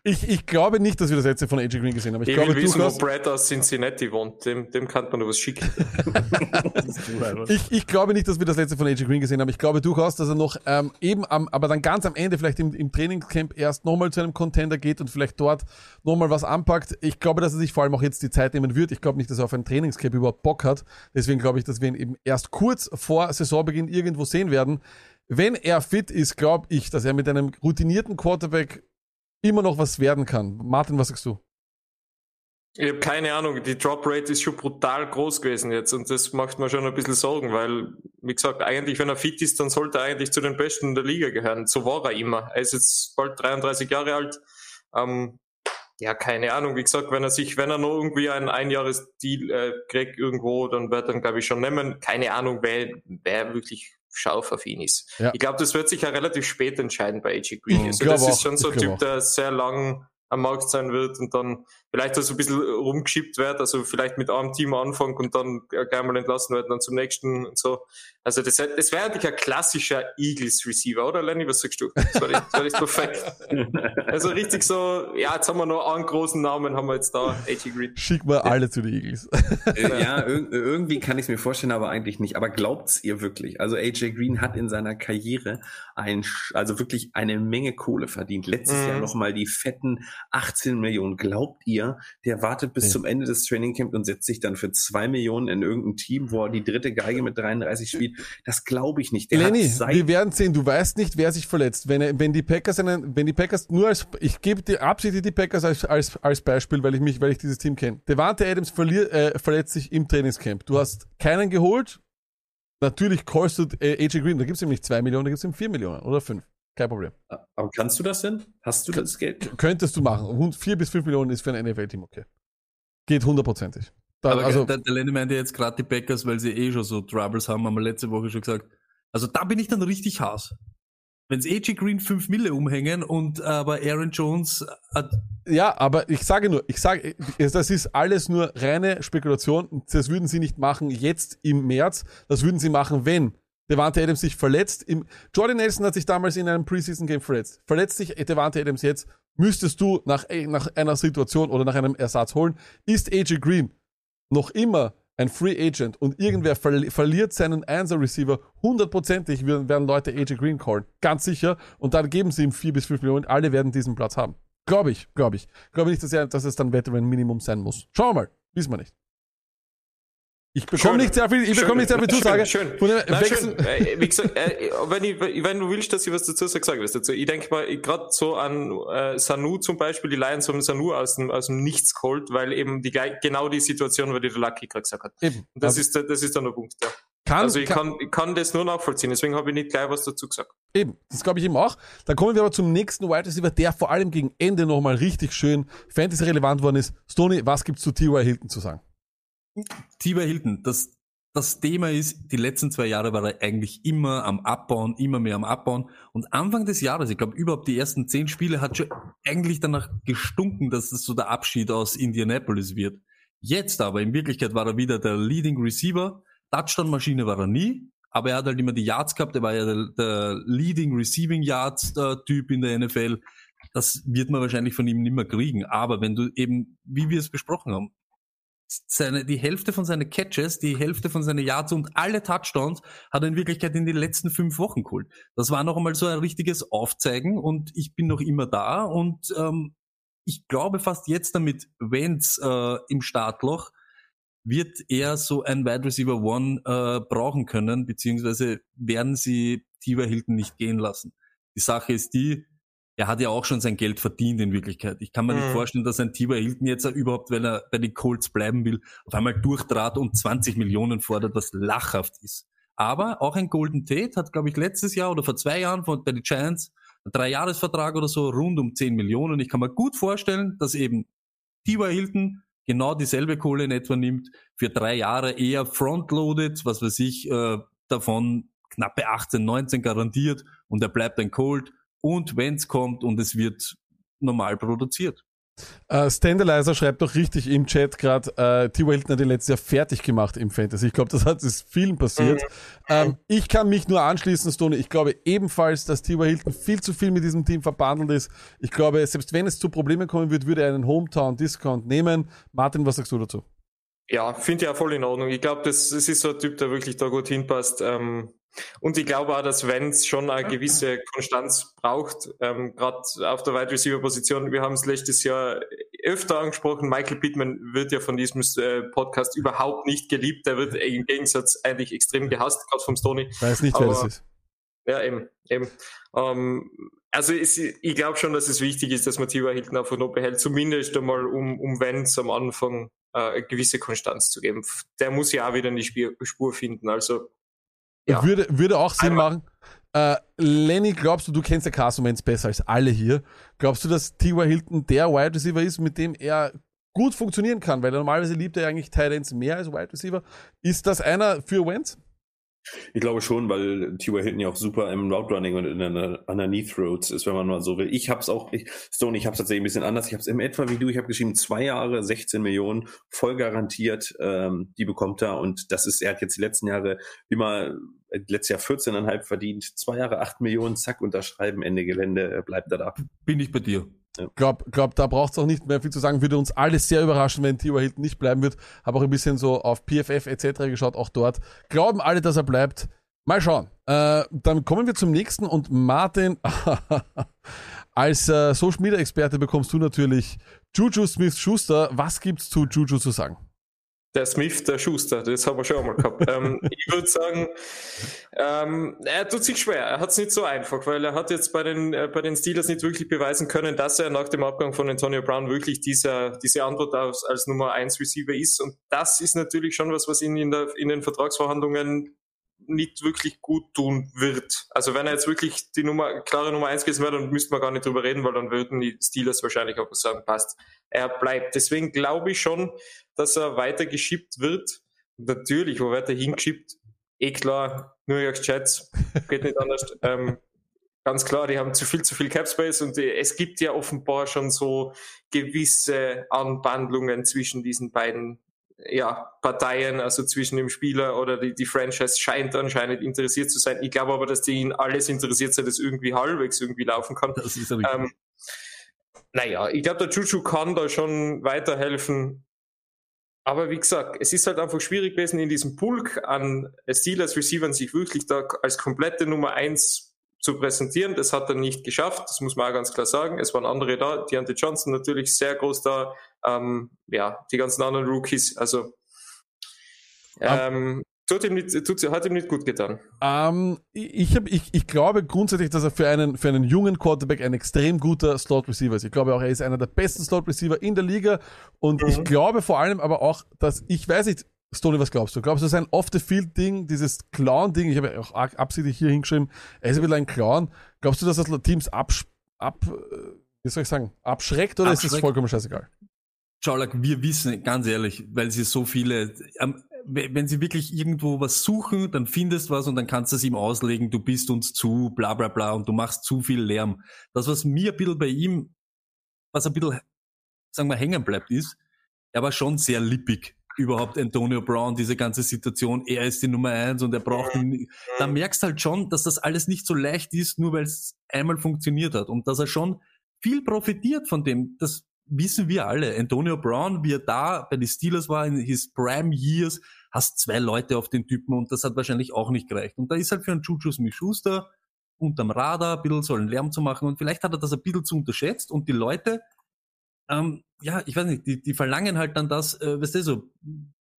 ich, ich glaube nicht, dass wir das letzte von AJ Green gesehen haben. Ich, Ich, glaube will wissen, wo Brad aus Cincinnati wohnt. Dem, dem kann man nur was schicken. ich, ich glaube nicht, dass wir das letzte von AJ Green gesehen haben. Ich glaube durchaus, dass er noch ähm, eben am, aber dann ganz am Ende vielleicht im, im Trainingscamp erst nochmal zu einem Contender geht und vielleicht dort nochmal was anpackt. Ich glaube, dass er sich vor allem auch jetzt die Zeit nehmen wird. Ich glaube nicht, dass er auf ein Trainingscamp überhaupt Bock hat. Deswegen glaube ich, dass wir ihn eben erst kurz vor Saisonbeginn irgendwo sehen werden. Wenn er fit ist, glaube ich, dass er mit einem routinierten Quarterback immer noch was werden kann. Martin, was sagst du? Ich habe keine Ahnung, die Drop Rate ist schon brutal groß gewesen jetzt und das macht mir schon ein bisschen Sorgen, weil, wie gesagt, eigentlich, wenn er fit ist, dann sollte er eigentlich zu den Besten der Liga gehören. So war er immer. Er ist jetzt bald 33 Jahre alt. Ähm, ja, keine Ahnung, wie gesagt, wenn er sich, wenn er noch irgendwie einen Einjahresdeal äh, kriegt irgendwo, dann wird er glaube ich, schon nehmen. Keine Ahnung, wer, wer wirklich scharf auf ihn ist. Ja. Ich glaube, das wird sich ja relativ spät entscheiden bei AJ Green. Also das ist auch, schon so ein Typ, der sehr lang am Markt sein wird und dann vielleicht so ein bisschen rumgeschippt wird, also vielleicht mit einem Team anfangen und dann gleich mal entlassen werden, dann zum nächsten und so. Also das, das wäre eigentlich ein klassischer Eagles-Receiver, oder Lenny, was sagst du? Das wäre das wär perfekt. Also richtig so, ja, jetzt haben wir noch einen großen Namen, haben wir jetzt da, AJ Green. Schick mal alle zu den Eagles. Äh, ja, ir irgendwie kann ich es mir vorstellen, aber eigentlich nicht. Aber glaubt's ihr wirklich? Also AJ Green hat in seiner Karriere ein, Sch- also wirklich eine Menge Kohle verdient. Letztes Mhm. Jahr nochmal die fetten 18 Millionen. Glaubt ihr, der wartet bis Ja. zum Ende des Trainingcamps und setzt sich dann für zwei Millionen in irgendein Team, wo er die dritte Geige mit 33 spielt? Das glaube ich nicht. Der Lenny, wir werden sehen, du weißt nicht, wer sich verletzt. Wenn, wenn die Packers einen, wenn die Packers nur als, ich gebe dir absichtlich die Packers als, als, als Beispiel, weil ich mich, weil ich dieses Team kenne. Devante Adams verliert, äh, verletzt sich im Trainingscamp. Du hast keinen geholt. Natürlich kostet äh, AJ Green, da gibt's ihm nicht zwei Millionen, da gibt's ihm vier Millionen oder fünf. Kein Problem. Aber kannst du das denn? Hast du das Geld? Könntest du machen. Hund- Vier bis fünf Millionen ist für ein NFL-Team okay. Geht hundertprozentig. Da- Aber Also, der, der Lenny meinte jetzt gerade die Packers, weil sie eh schon so Troubles haben, haben wir letzte Woche schon gesagt. Also da bin ich dann richtig Haas. Wenn's AJ Green 5 Mille umhängen und aber Aaron Jones hat Ja, aber ich sage nur, ich sage, das ist alles nur reine Spekulation. Das würden sie nicht machen jetzt im März. Das würden sie machen, wenn Devante Adams sich verletzt. Im, Jordan Nelson hat sich damals in einem Preseason-Game verletzt. Verletzt sich Devante Adams jetzt, müsstest du nach, nach einer Situation oder nach einem Ersatz holen. Ist AJ Green noch immer ein Free Agent und irgendwer verli verliert seinen Einser-Receiver, hundertprozentig werden werden Leute AJ Green callen. Ganz sicher. Und dann geben sie ihm vier bis fünf Millionen. Alle werden diesen Platz haben. Glaube ich, glaube ich. Glaube nicht, dass, er, dass es dann Veteran Minimum sein muss. Schauen wir mal. Wissen wir nicht. Ich bekomme Schön. nicht sehr viel, ich bekomme nicht sehr viel Schön, Zusage. Schön. Dem Nein, schön. Äh, Wie gesagt, äh, wenn, ich, wenn du willst, dass ich was dazu sage, sag ich was dazu. Ich denke mal, gerade so an äh, Sanu zum Beispiel, die Lions haben Sanu aus dem, aus dem Nichts geholt, weil eben die genau die Situation, weil die der Lucky gerade gesagt hat. Eben. Und das, Also ist, das ist dann der Punkt, ja. kann, Also ich kann, kann, kann das nur nachvollziehen, deswegen habe ich nicht gleich was dazu gesagt. Eben, das glaube ich eben auch. Dann kommen wir aber zum nächsten Wide Receiver, der vor allem gegen Ende nochmal richtig schön Fantasy relevant worden ist. Stoney, was gibt's zu T.Y. Hilton zu sagen? T.Y. Hilton, das, das Thema ist, die letzten zwei Jahre war er eigentlich immer am Abbauen, immer mehr am Abbauen. Und Anfang des Jahres, ich glaube überhaupt die ersten zehn Spiele, hat schon eigentlich danach gestunken, dass das so der Abschied aus Indianapolis wird. Jetzt aber, in Wirklichkeit war er wieder der Leading Receiver. Touchdown-Maschine war er nie, aber er hat halt immer die Yards gehabt, er war ja der, der Leading Receiving Yards äh, in der NFL. Das wird man wahrscheinlich von ihm nimmer kriegen. Aber wenn du eben, wie wir es besprochen haben, seine, die Hälfte von seinen Catches, die Hälfte von seinen Yards und alle Touchdowns hat er in Wirklichkeit in den letzten fünf Wochen geholt. Das war noch einmal so ein richtiges Aufzeigen und ich bin noch immer da und ähm, ich glaube fast jetzt damit, Wenz äh, im Startloch wird er so ein Wide Receiver One äh, brauchen können, beziehungsweise werden sie Tiva Hilton nicht gehen lassen. Die Sache ist die, er hat ja auch schon sein Geld verdient in Wirklichkeit. Ich kann mir nicht Mhm. vorstellen, dass ein Tiva Hilton jetzt überhaupt, wenn er bei den Colts bleiben will, auf einmal durchtrat und 20 Millionen fordert, was lachhaft ist. Aber auch ein Golden Tate hat, glaube ich, letztes Jahr oder vor zwei Jahren von, bei den Giants einen Dreijahresvertrag oder so rund um 10 Millionen. Ich kann mir gut vorstellen, dass eben Tiva Hilton genau dieselbe Kohle in etwa nimmt, für drei Jahre eher frontloaded, was weiß ich, äh, davon knappe 18, 19 garantiert und er bleibt ein Cold und wenn's kommt und es wird normal produziert. Äh, Standalizer schreibt doch richtig im Chat gerade, äh, T.Y. Hilton hat ihn letztes Jahr fertig gemacht im Fantasy. Ich glaube, das hat ist vielen passiert. Ähm, ich kann mich nur anschließen, Stoney. Ich glaube ebenfalls, dass T.Y. Hilton viel zu viel mit diesem Team verbandelt ist. Ich glaube, selbst wenn es zu Problemen kommen wird, würde er einen Hometown-Discount nehmen. Martin, was sagst du dazu? Ja, finde ich auch voll in Ordnung. Ich glaube, das, das ist so ein Typ, der wirklich da gut hinpasst. Ähm, und ich glaube auch, dass Vance schon eine gewisse Konstanz braucht, ähm, gerade auf der Wide Receiver Position. Wir haben es letztes Jahr öfter angesprochen. Michael Pittman wird ja von diesem äh, Podcast überhaupt nicht geliebt. Der wird im Gegensatz eigentlich extrem gehasst, gerade vom Stoney. Ich weiß nicht, wer Aber- das ist. Ja, eben, eben. Ähm, also es, ich glaube schon, dass es wichtig ist, dass man T.Y. Hilton einfach noch behält, zumindest einmal, um, um Vance am Anfang äh, eine gewisse Konstanz zu geben. Der muss ja auch wieder in die Spiel, Spur finden. Also ja. Würde, würde auch Sinn Einmal- machen. Äh, Lenny, glaubst du, du kennst ja Carson Wentz besser als alle hier. Glaubst du, dass T.Y. Hilton der Wide Receiver ist, mit dem er gut funktionieren kann? Weil normalerweise liebt er ja eigentlich Tight Ends mehr als Wide Receiver. Ist das einer für Wentz? Ich glaube schon, weil T.Y. Hilton ja auch super im Route Running und in der Underneath Roads ist, wenn man mal so will. Ich hab's auch, ich, Stone, ich hab's tatsächlich ein bisschen anders. Ich hab's im etwa wie du, ich habe geschrieben, zwei Jahre, 16 Millionen, voll garantiert, ähm, die bekommt er. Und das ist, er hat jetzt die letzten Jahre immer, äh, letztes Jahr 14,5 verdient, zwei Jahre, 8 Millionen, zack, unterschreiben, Ende Gelände, äh, bleibt er da. Bin ich bei dir. Glaub, glaub, da braucht's auch nicht mehr viel zu sagen. Würde uns alles sehr überraschen, wenn T.Y. Hilton nicht bleiben wird. Habe auch ein bisschen so auf PFF etc. geschaut, auch dort. Glauben alle, dass er bleibt. Mal schauen. Äh, dann kommen wir zum nächsten und Martin, als äh, Social Media Experte bekommst du natürlich Juju Smith Schuster. Was gibt's zu Juju zu sagen? Der Smith, der Schuster, das haben wir schon einmal gehabt. ähm, ich würde sagen, ähm, er tut sich schwer. Er hat es nicht so einfach, weil er hat jetzt bei den, äh, bei den Steelers nicht wirklich beweisen können, dass er nach dem Abgang von Antonio Brown wirklich dieser, diese Antwort aus, als Nummer 1 Receiver ist. Und das ist natürlich schon was, was ihn in, der, in den Vertragsverhandlungen nicht wirklich gut tun wird. Also wenn er jetzt wirklich die Nummer, klare Nummer 1 gewesen wäre, dann müsste man gar nicht drüber reden, weil dann würden die Steelers wahrscheinlich auch sagen, passt. Er bleibt. Deswegen glaube ich schon, dass er weiter geschippt wird. Natürlich, wo wird er hingeschippt? Eh klar, New York Jets, geht nicht anders. ähm, ganz klar, die haben zu viel, zu viel Cap Space und die, es gibt ja offenbar schon so gewisse Anbandlungen zwischen diesen beiden ja, Parteien, also zwischen dem Spieler oder die, die Franchise scheint anscheinend interessiert zu sein. Ich glaube aber, dass die ihn alles interessiert sind, dass irgendwie halbwegs irgendwie laufen kann. Das ist richtig. Ähm, naja, ich glaube, der Juju kann da schon weiterhelfen. Aber wie gesagt, es ist halt einfach schwierig gewesen, in diesem Pulk an Steelers Receivern sich wirklich da als komplette Nummer eins zu präsentieren. Das hat er nicht geschafft, das muss man auch ganz klar sagen. Es waren andere da, Deontay Johnson natürlich sehr groß da, ähm, ja, die ganzen anderen Rookies, also ähm, tut ihm nicht, tut, hat ihm nicht gut getan. Ähm, ich, hab, ich, ich glaube grundsätzlich, dass er für einen, für einen jungen Quarterback ein extrem guter Slot-Receiver ist. Ich glaube auch, er ist einer der besten Slot-Receiver in der Liga. Und Mhm. ich glaube vor allem aber auch, dass, ich weiß nicht, Stoney, was glaubst du? Glaubst du, das ist ein Off-the-Field-Ding, dieses Clown-Ding? Ich habe ja auch absichtlich hier hingeschrieben, er ist ein bisschen ein Clown. Glaubst du, dass das Teams ab, ab äh, wie soll ich sagen, abschreckt oder ist es Abschreckt. vollkommen scheißegal? Schau, like, wir wissen, ganz ehrlich, weil sie so viele, ähm, we- wenn sie wirklich irgendwo was suchen, dann findest was und dann kannst du es ihm auslegen, du bist uns zu, bla bla bla und du machst zu viel Lärm. Das, was mir ein bisschen bei ihm, was ein bisschen, sagen wir, hängen bleibt, ist, er war schon sehr lippig. Überhaupt Antonio Brown, diese ganze Situation, er ist die Nummer eins und er braucht ihn. Da merkst halt schon, dass das alles nicht so leicht ist, nur weil es einmal funktioniert hat und dass er schon viel profitiert von dem. Das wissen wir alle. Antonio Brown, wie er da bei den Steelers war in his prime years, hast zwei Leute auf den Typen und das hat wahrscheinlich auch nicht gereicht. Und da ist halt für einen Juju Smith-Schuster unterm Radar ein bisschen so einen Lärm zu machen und vielleicht hat er das ein bisschen zu unterschätzt und die Leute, ähm, ja, ich weiß nicht, die, die verlangen halt dann das, äh, weißt du, so,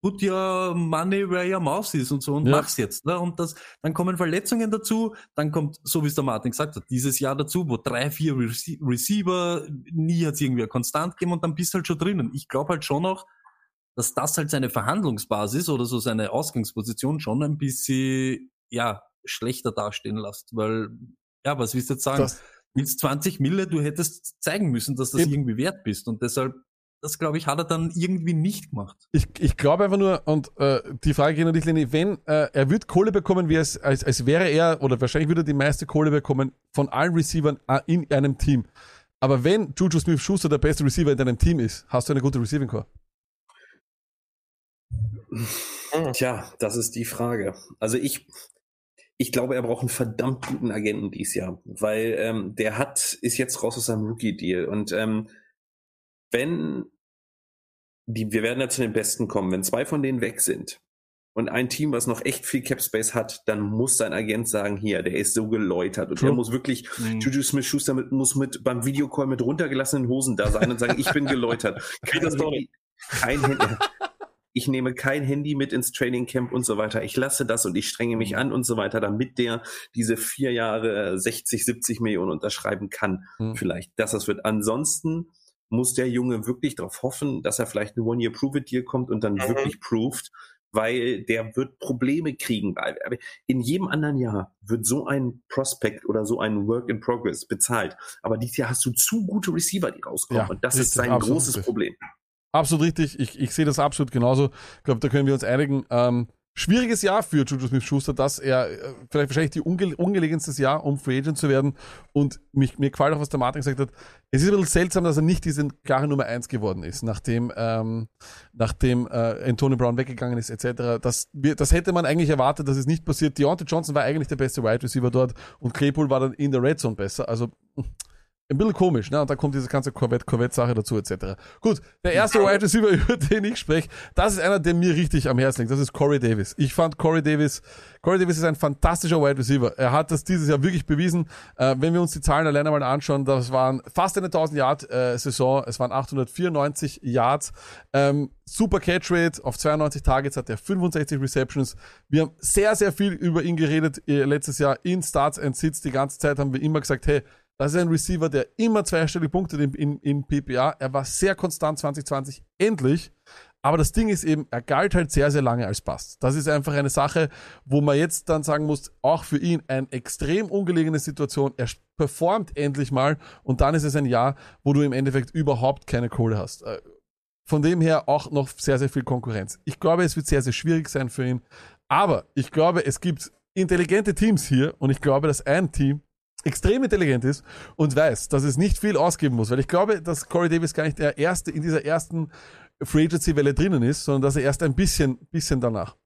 put your money where your mouth is und so und Ja. mach's jetzt. Ne? Und das, dann kommen Verletzungen dazu, dann kommt, so wie es der Martin gesagt hat, dieses Jahr dazu, wo drei, vier Rece Receiver, nie hat's irgendwie konstant gegeben und dann bist du halt schon drinnen. Ich glaube halt schon noch, dass das halt seine Verhandlungsbasis oder so seine Ausgangsposition schon ein bisschen, ja, schlechter dastehen lässt, weil, ja, was willst du jetzt sagen? Das, willst 20 Mille, du hättest zeigen müssen, dass das Eben. irgendwie wert bist. Und deshalb, das glaube ich, hat er dann irgendwie nicht gemacht. Ich, ich glaube einfach nur, und äh, die Frage geht natürlich, Lenny, wenn äh, er wird Kohle bekommen, wie es, als, als wäre er, oder wahrscheinlich würde er die meiste Kohle bekommen von allen Receivern äh, in einem Team. Aber wenn Juju Smith-Schuster der beste Receiver in deinem Team ist, hast du eine gute Receiving Core. Tja, das ist die Frage. Also ich, ich glaube, er braucht einen verdammt guten Agenten dieses Jahr, weil ähm, der hat, ist jetzt raus aus seinem Rookie-Deal. Und ähm, wenn die, wir werden ja zu den Besten kommen, wenn zwei von denen weg sind und ein Team, was noch echt viel Cap Space hat, dann muss sein Agent sagen, hier, der ist so geläutert und True. der muss wirklich, Mhm. Juju Smith-Schuster mit, muss mit beim Videocall mit runtergelassenen Hosen da sein und sagen, ich bin geläutert. Kein das doch Handy, kein Handy. Ich nehme kein Handy mit ins Training Camp und so weiter. Ich lasse das und ich strenge mich an und so weiter, damit der diese vier Jahre äh, 60, 70 Millionen unterschreiben kann. Mhm. Vielleicht, dass das wird. Ansonsten muss der Junge wirklich darauf hoffen, dass er vielleicht ein One-Year-Prove-It-Deal kommt und dann Mhm. wirklich proved, weil der wird Probleme kriegen. In jedem anderen Jahr wird so ein Prospect oder so ein Work in Progress bezahlt. Aber dieses Jahr hast du zu gute Receiver, die rauskommen. Ja, und das richtig, ist sein großes richtig. Problem. Absolut richtig. Ich, ich sehe das absolut genauso. Ich glaube, da können wir uns einigen. Ähm, schwieriges Jahr für Juju Smith-Schuster, dass er äh, vielleicht wahrscheinlich die unge ungelegenste Jahr, um Free Agent zu werden. Und mich, mir gefällt auch, was der Martin gesagt hat. Es ist ein bisschen seltsam, dass er nicht diese klare Nummer eins geworden ist, nachdem, ähm, nachdem äh, Antonio Brown weggegangen ist, etc. Das, wir, das hätte man eigentlich erwartet, dass es nicht passiert. Deontay Johnson war eigentlich der beste Wide Receiver dort und Claypool war dann in der Red Zone besser. Also ein bisschen komisch, ne? Und da kommt diese ganze Corvette-Corvette-Sache dazu, etc. Gut, der erste Wide Receiver, über den ich spreche, das ist einer, der mir richtig am Herzen liegt. Das ist Corey Davis. Ich fand Corey Davis, Corey Davis ist ein fantastischer Wide Receiver. Er hat das dieses Jahr wirklich bewiesen. Äh, wenn wir uns die Zahlen alleine mal anschauen, das waren fast eine 1000 Yard äh, Saison. Es waren 894 Yards. Ähm, super Catch Rate auf 92 Targets hat er 65 Receptions. Wir haben sehr, sehr viel über ihn geredet äh, letztes Jahr in Starts and Sits. Die ganze Zeit haben wir immer gesagt, hey, das ist ein Receiver, der immer zweistellige Punkte in, in, in PPA. Er war sehr konstant 2020, endlich. Aber das Ding ist eben, er galt halt sehr, sehr lange als Bast. Das ist einfach eine Sache, wo man jetzt dann sagen muss, auch für ihn eine extrem ungelegene Situation. Er performt endlich mal und dann ist es ein Jahr, wo du im Endeffekt überhaupt keine Kohle hast. Äh, Von dem her auch noch sehr, sehr viel Konkurrenz. Ich glaube, es wird sehr, sehr schwierig sein für ihn. Aber ich glaube, es gibt intelligente Teams hier und ich glaube, dass ein Team extrem intelligent ist und weiß, dass es nicht viel ausgeben muss, weil ich glaube, dass Corey Davis gar nicht der erste in dieser ersten Free Agency Welle drinnen ist, sondern dass er erst ein bisschen, bisschen danach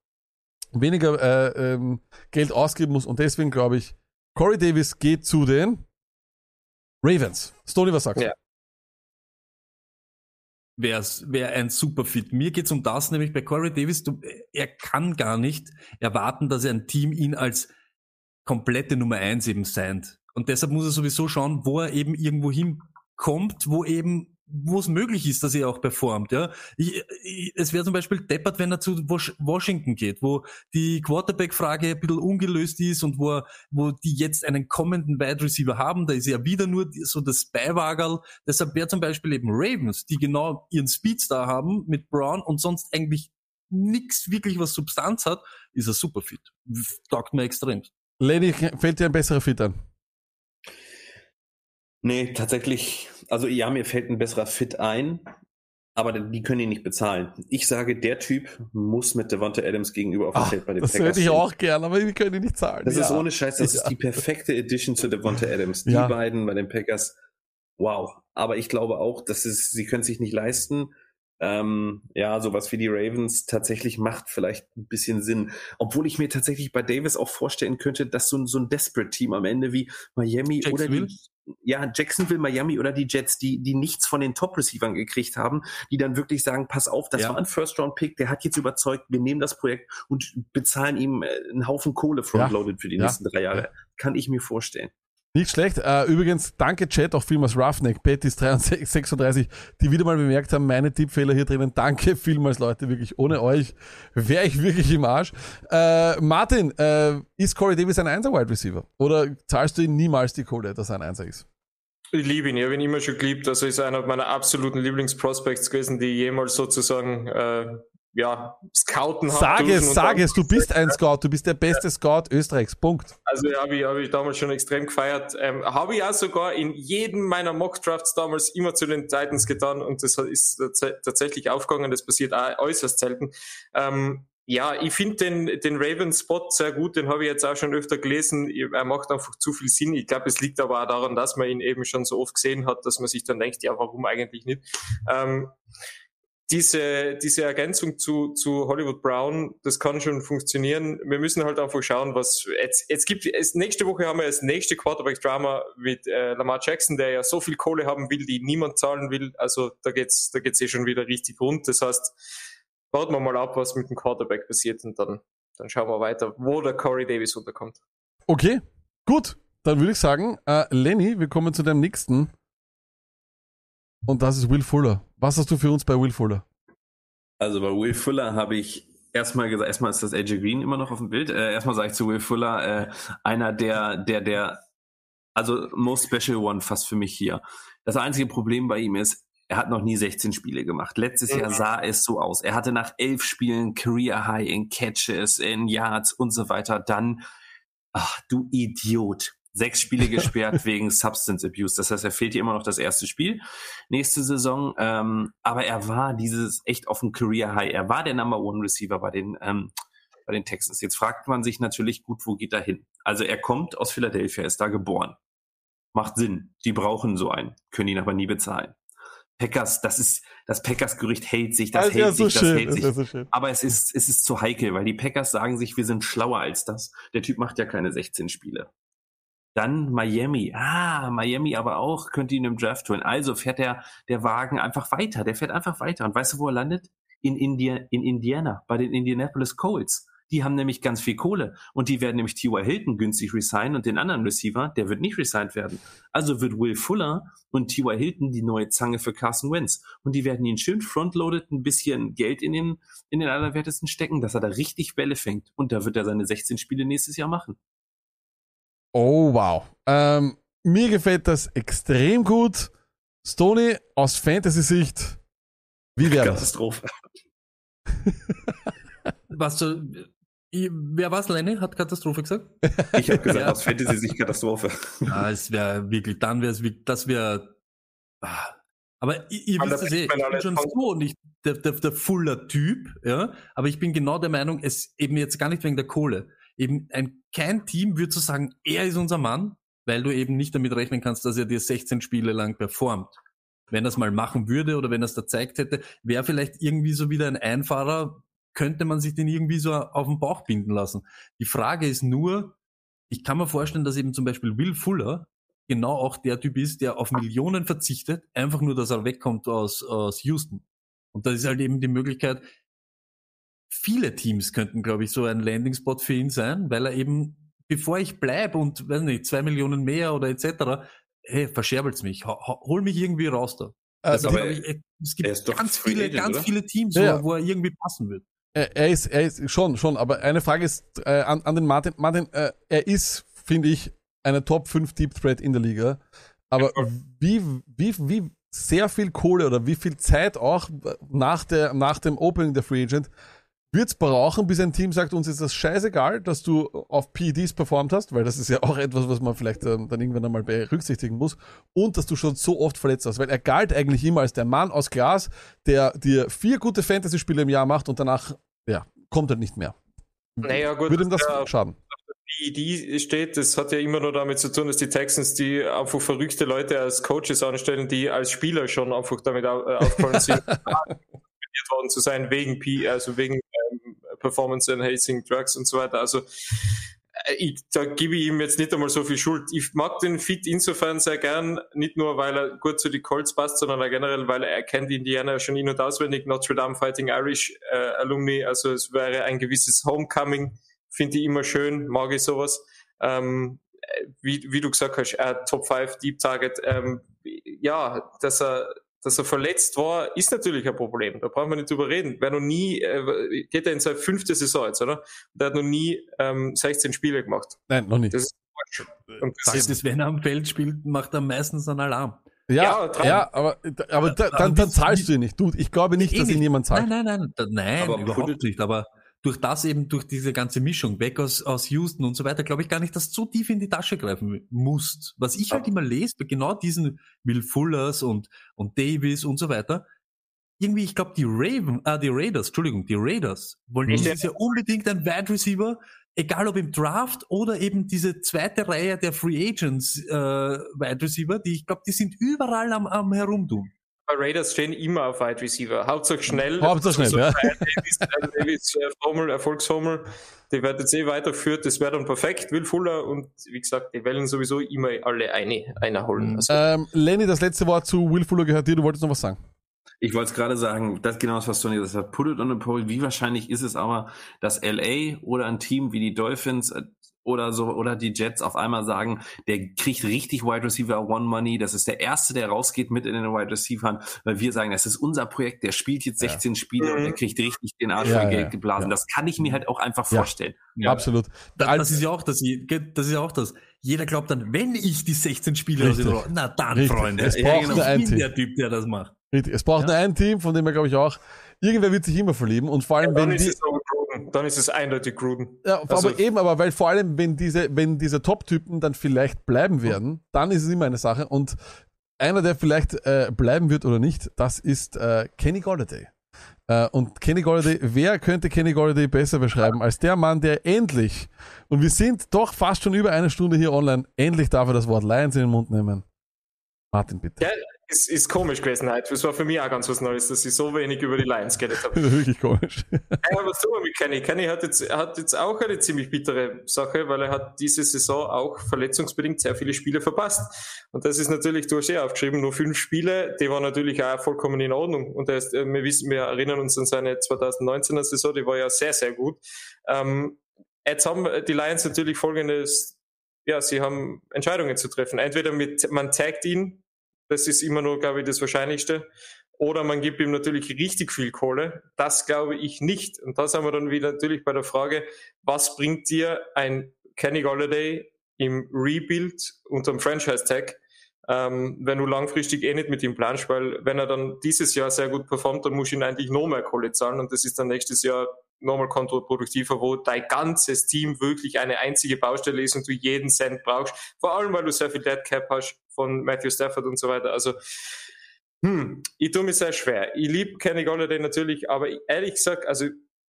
weniger äh, ähm, Geld ausgeben muss und deswegen glaube ich, Corey Davis geht zu den Ravens. Stoney, was sagst du? Ja. wäre wär ein super Fit. Mir geht's um das, nämlich bei Corey Davis, du, er kann gar nicht erwarten, dass ein Team ihn als komplette Nummer eins eben seint. Und deshalb muss er sowieso schauen, wo er eben irgendwo hinkommt, wo eben wo es möglich ist, dass er auch performt. Ja, ich, ich, es wäre zum Beispiel deppert, wenn er zu Washington geht, wo die Quarterback-Frage ein bisschen ungelöst ist und wo, wo die jetzt einen kommenden Wide Receiver haben. Da ist ja wieder nur so das Beiwagerl. Deshalb wäre zum Beispiel eben Ravens, die genau ihren Speedstar haben mit Brown und sonst eigentlich nichts wirklich was Substanz hat, ist er super fit. Taugt mir extrem. Lenny, fällt dir ein besserer Fit an? Nee, tatsächlich, also ja, mir fällt ein besserer Fit ein, aber die können ihn nicht bezahlen. Ich sage, der Typ muss mit Devonta Adams gegenüber auf dem Feld bei den das Packers hätte ich auch gern, aber die können ihn nicht zahlen. Das ja. ist ohne Scheiß, das Ja. ist die perfekte Edition zu Devonta Adams. Die Ja. beiden bei den Packers, wow. Aber ich glaube auch, dass es, sie können sich nicht leisten. Ähm, ja, sowas wie die Ravens tatsächlich macht vielleicht ein bisschen Sinn. Obwohl ich mir tatsächlich bei Davis auch vorstellen könnte, dass so ein, so ein Desperate-Team am Ende wie Miami oder die, ja, Jacksonville, Miami oder die Jets, die, die nichts von den Top-Receivern gekriegt haben, die dann wirklich sagen, pass auf, das Ja. war ein First-Round-Pick, der hat jetzt überzeugt, wir nehmen das Projekt und bezahlen ihm äh, einen Haufen Kohle frontloaded für die Ja. nächsten drei Jahre. Kann ich mir vorstellen. Nicht schlecht. Äh, übrigens, danke Chat, auch vielmals Roughneck, Bettis 36, die wieder mal bemerkt haben, meine Tippfehler hier drinnen. Danke vielmals, Leute, wirklich. Ohne euch wäre ich wirklich im Arsch. Äh, Martin, äh, ist Corey Davis ein Einser-Wide Receiver? Oder zahlst du ihm niemals die Kohle, dass er ein Einser ist? Ich liebe ihn, ich habe ihn immer schon geliebt. Also ist einer meiner absoluten Lieblingsprospects gewesen, die jemals sozusagen äh, ja, scouten habe. Sag es, sag es, du bist ein Scout, du bist der beste Scout Österreichs. Punkt. Also habe ich, hab ich damals schon extrem gefeiert. Ähm, habe ich auch sogar in jedem meiner Mock-Drafts damals immer zu den Titans getan und das ist tats tatsächlich aufgegangen. Das passiert auch äußerst selten. Ähm, ja, ich finde den, den Raven-Spot sehr gut, den habe ich jetzt auch schon öfter gelesen. Er macht einfach zu viel Sinn. Ich glaube, es liegt aber auch daran, dass man ihn eben schon so oft gesehen hat, dass man sich dann denkt, ja, warum eigentlich nicht? Ähm, diese, diese Ergänzung zu, zu Hollywood Brown, das kann schon funktionieren. Wir müssen halt einfach schauen, was jetzt, jetzt gibt es nächste Woche haben wir das nächste Quarterback-Drama mit äh, Lamar Jackson, der ja so viel Kohle haben will, die niemand zahlen will. Also da geht's, da geht's eh schon wieder richtig rund. Das heißt, warten wir mal ab, was mit dem Quarterback passiert und dann, dann schauen wir weiter, wo der Corey Davis unterkommt. Okay, gut. Dann würde ich sagen, äh, Lenny, wir kommen zu deinem nächsten. Und das ist Will Fuller. Was hast du für uns bei Will Fuller? Also bei Will Fuller habe ich erstmal gesagt, erstmal ist das AJ Green immer noch auf dem Bild. Äh, erstmal sage ich zu Will Fuller, äh, einer der, der, der, also most special one fast für mich hier. Das einzige Problem bei ihm ist, er hat noch nie 16 Spiele gemacht. Letztes Jahr sah es so aus. Er hatte nach elf Spielen Career High in Catches, in Yards und so weiter. Dann, ach du Idiot. Sechs Spiele gesperrt wegen Substance Abuse. Das heißt, er fehlt hier immer noch das erste Spiel nächste Saison. Ähm, aber er war dieses echt auf dem Career High. Er war der Number One Receiver bei den, ähm, bei den Texans. Jetzt fragt man sich natürlich gut, wo geht er hin? Also er kommt aus Philadelphia, ist da geboren. Macht Sinn. Die brauchen so einen, können ihn aber nie bezahlen. Packers, das ist, das Packers-Gerücht hält sich, das wäre hält so sich, das schön. hält Das sich. wäre so. Aber es ist, es ist zu heikel, weil die Packers sagen sich, wir sind schlauer als das. Der Typ macht ja keine 16 Spiele. Dann Miami. Ah, Miami aber auch, könnte ihn im Draft holen. Also fährt der, der Wagen einfach weiter. Der fährt einfach weiter. Und weißt du, wo er landet? In, India, in Indiana, bei den Indianapolis Colts. Die haben nämlich ganz viel Kohle. Und die werden nämlich T.Y. Hilton günstig resignen und den anderen Receiver, der wird nicht resigned werden. Also wird Will Fuller und T.Y. Hilton die neue Zange für Carson Wentz. Und die werden ihn schön frontloaded, ein bisschen Geld in den, in den Allerwertesten stecken, dass er da richtig Bälle fängt. Und da wird er seine 16 Spiele nächstes Jahr machen. Oh, wow. Ähm, mir gefällt das extrem gut. Stoney, aus Fantasy-Sicht, wie wäre das? Katastrophe. Was du, ich, wer war's, Lenny? Hat Katastrophe gesagt? Ich habe gesagt, Ja. aus Fantasy sich Katastrophe. ah, es wäre wirklich, dann wäre es wirklich, das wäre. Ah. Aber ihr, ihr wisst es eh, ich bin schon so nicht der, der, der fuller Typ, ja. Aber ich bin genau der Meinung, es eben jetzt gar nicht wegen der Kohle. Eben ein, kein Team würde so sagen, er ist unser Mann, weil du eben nicht damit rechnen kannst, dass er dir 16 Spiele lang performt. Wenn er es mal machen würde oder wenn er es da zeigt hätte, wäre vielleicht irgendwie so wieder ein Einfahrer, könnte man sich den irgendwie so auf den Bauch binden lassen. Die Frage ist nur, ich kann mir vorstellen, dass eben zum Beispiel Will Fuller genau auch der Typ ist, der auf Millionen verzichtet, einfach nur, dass er wegkommt aus, aus Houston. Und das ist halt eben die Möglichkeit, viele Teams könnten, glaube ich, so ein Landing-Spot für ihn sein, weil er eben, bevor ich bleibe und, weiß nicht, zwei Millionen mehr oder etc., hey, verscherbelt's mich, hol mich irgendwie raus da. Das aber ich, es gibt ganz viele, Agent, ganz oder? viele Teams, Ja. wo, wo er irgendwie passen wird. Er, er ist, er ist schon, schon, aber eine Frage ist äh, an, an den Martin. Martin, äh, er ist, finde ich, eine Top 5 Deep Threat in der Liga. Aber wie, wie, wie sehr viel Kohle oder wie viel Zeit auch nach, der, nach dem Opening der Free Agent wird's brauchen, bis ein Team sagt, uns ist das scheißegal, dass du auf PEDs performt hast, weil das ist ja auch etwas, was man vielleicht ähm, dann irgendwann einmal berücksichtigen muss, und dass du schon so oft verletzt hast, weil er galt eigentlich immer als der Mann aus Glas, der dir vier gute Fantasy-Spiele im Jahr macht und danach, ja, kommt er nicht mehr. Naja, gut, Würde ihm das ja, schaden? die steht, das hat ja immer nur damit zu tun, dass die Texans die einfach verrückte Leute als Coaches anstellen, die als Spieler schon einfach damit äh, aufgefallen sind, worden zu sein wegen P, also wegen Performance Enhancing Drugs und so weiter. Also äh, ich, da gebe ich ihm jetzt nicht einmal so viel Schuld. Ich mag den Fit insofern sehr gern, nicht nur weil er gut zu den Colts passt, sondern auch generell, weil er kennt Indiana schon in- und auswendig, Notre Dame Fighting Irish äh, Alumni, also es wäre ein gewisses Homecoming, finde ich immer schön, mag ich sowas. Ähm, äh, wie, wie du gesagt hast, er Top 5 Deep Target, ähm, ja, dass er dass er verletzt war, ist natürlich ein Problem. Da brauchen wir nicht drüber reden. Wer noch nie, äh, geht er in seine fünfte Saison jetzt, oder? Der hat noch nie ähm, 16 Spiele gemacht. Nein, noch nicht. Das ist. Und das Das ist, wenn er am Feld spielt, macht er meistens einen Alarm. Ja, Ja, ja, aber, aber da, dann, dann zahlst du ihn nicht. Du, ich glaube nicht, Eh dass ihn jemand zahlt. Nein, nein, nein, da, nein, Aber überhaupt nicht. Aber durch das eben, durch diese ganze Mischung, weg aus, aus Houston und so weiter, glaube ich gar nicht, dass du so tief in die Tasche greifen musst. Was ich halt immer lese, bei genau diesen Will Fullers und, und Davis und so weiter, irgendwie, ich glaube, die Raven, äh, die Raiders, Entschuldigung, die Raiders wollen Mhm. dieses Jahr unbedingt einen Wide Receiver, egal ob im Draft oder eben diese zweite Reihe der Free Agents äh, Wide Receiver, die ich glaube, die sind überall am, am herumtun. Bei Raiders stehen immer auf Wide Receiver. Hauptsache schnell. Hauptsache schnell, so, ja. Davis, Brian Davis äh, Formel, Erfolgsformel. Die wird jetzt eh weitergeführt. Das wäre dann perfekt. Will Fuller und wie gesagt, die wollen sowieso immer alle eine, einer holen. Mhm. Also, Ähm, Lenny, das letzte Wort zu Will Fuller gehört dir. Du wolltest noch was sagen. Ich wollte es gerade sagen, das genau das, was Tony gesagt hat. Put it on a poll. Wie wahrscheinlich ist es aber, dass LA oder ein Team wie die Dolphins äh, oder so oder die Jets auf einmal sagen, der kriegt richtig Wide Receiver One Money. Das ist der erste, der rausgeht mit in den Wide Receivern, weil wir sagen, das ist unser Projekt. Der spielt jetzt 16 Spiele und Mhm. der kriegt richtig den Arsch Ja, voll ja, Geld geblasen. ja. Das kann ich mir halt auch einfach Ja. vorstellen. Absolut. Das, das ist ja auch das, das ist ja auch das. Jeder glaubt dann, wenn ich die 16 Spiele aus na dann, Richtig. Freunde. Es braucht bin nur ein Team. der Typ, der das macht. Richtig. Es braucht Ja. nur ein Team, von dem er, glaube ich, auch. Irgendwer wird sich immer verlieben und vor allem, wenn die. Dann ist es eindeutig Gruden. ja, also- aber eben, aber weil vor allem, wenn diese, wenn diese Top-Typen dann vielleicht bleiben werden, dann ist es immer eine Sache. Und einer, der vielleicht äh, bleiben wird oder nicht, das ist äh, Kenny Golladay. Äh, und Kenny Golladay, wer könnte Kenny Golladay besser beschreiben als der Mann, der endlich, und wir sind doch fast schon über eine Stunde hier online, endlich darf er das Wort Lions in den Mund nehmen. Martin, bitte. Ja, ist, ist komisch gewesen heute. Das war für mich auch ganz was Neues, dass ich so wenig über die Lions geredet habe. Wirklich komisch. Ja, tun wir mit Kenny? Kenny hat jetzt, hat jetzt auch eine ziemlich bittere Sache, weil er hat diese Saison auch verletzungsbedingt sehr viele Spiele verpasst. Und das ist natürlich, du hast ja aufgeschrieben, nur fünf Spiele, die waren natürlich auch vollkommen in Ordnung. Und ist, äh, wir wissen, wir erinnern uns an seine 2019er Saison, die war ja sehr, sehr gut. Ähm, jetzt haben die Lions natürlich folgendes, ja, sie haben Entscheidungen zu treffen. Entweder mit, man taggt ihn, das ist immer nur, glaube ich, das Wahrscheinlichste. Oder man gibt ihm natürlich richtig viel Kohle. Das glaube ich nicht. Und da sind wir dann wieder natürlich bei der Frage, was bringt dir ein Kenny Golladay im Rebuild unterm Franchise-Tag, ähm, wenn du langfristig eh nicht mit ihm planst, weil wenn er dann dieses Jahr sehr gut performt, dann musst du ihn eigentlich noch mehr Kohle zahlen und das ist dann nächstes Jahr nochmal kontraproduktiver, wo dein ganzes Team wirklich eine einzige Baustelle ist und du jeden Cent brauchst. Vor allem, weil du sehr viel Dead Cap hast von Matthew Stafford und so weiter. Also, hm, ich tue mir sehr schwer. Ich liebe Kenny Golladay natürlich, aber ehrlich gesagt, also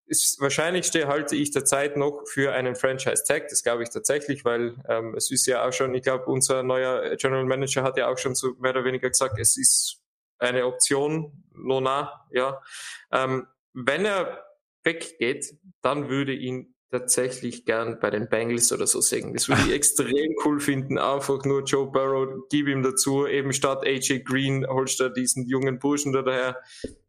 das Wahrscheinlichste halte ich derzeit noch für einen Franchise-Tag. Das glaube ich tatsächlich, weil ähm, es ist ja auch schon, ich glaube, unser neuer General Manager hat ja auch schon so mehr oder weniger gesagt, es ist eine Option, no na, ja. Ähm, wenn er weggeht, dann würde ihn tatsächlich gern bei den Bengals oder so sehen. Das würde ich extrem cool finden. Einfach nur Joe Burrow, gib ihm dazu, eben statt AJ Green holst du diesen jungen Burschen da daher.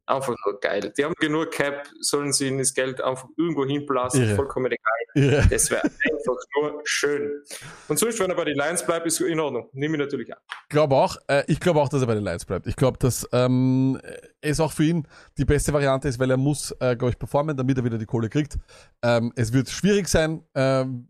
Einfach nur geil. Die haben genug Cap, sollen sie das Geld einfach irgendwo hinblasen, Irre. vollkommen egal. Ja. Das wäre einfach nur schön. Und sonst, wenn er bei den Lions bleibt, ist in Ordnung. Nehme ich natürlich an. glaube auch, äh, ich glaube auch, dass er bei den Lions bleibt. Ich glaube, dass ähm, es auch für ihn die beste Variante ist, weil er muss, äh, glaube ich, performen, damit er wieder die Kohle kriegt. Ähm, es wird schwierig sein. Ähm,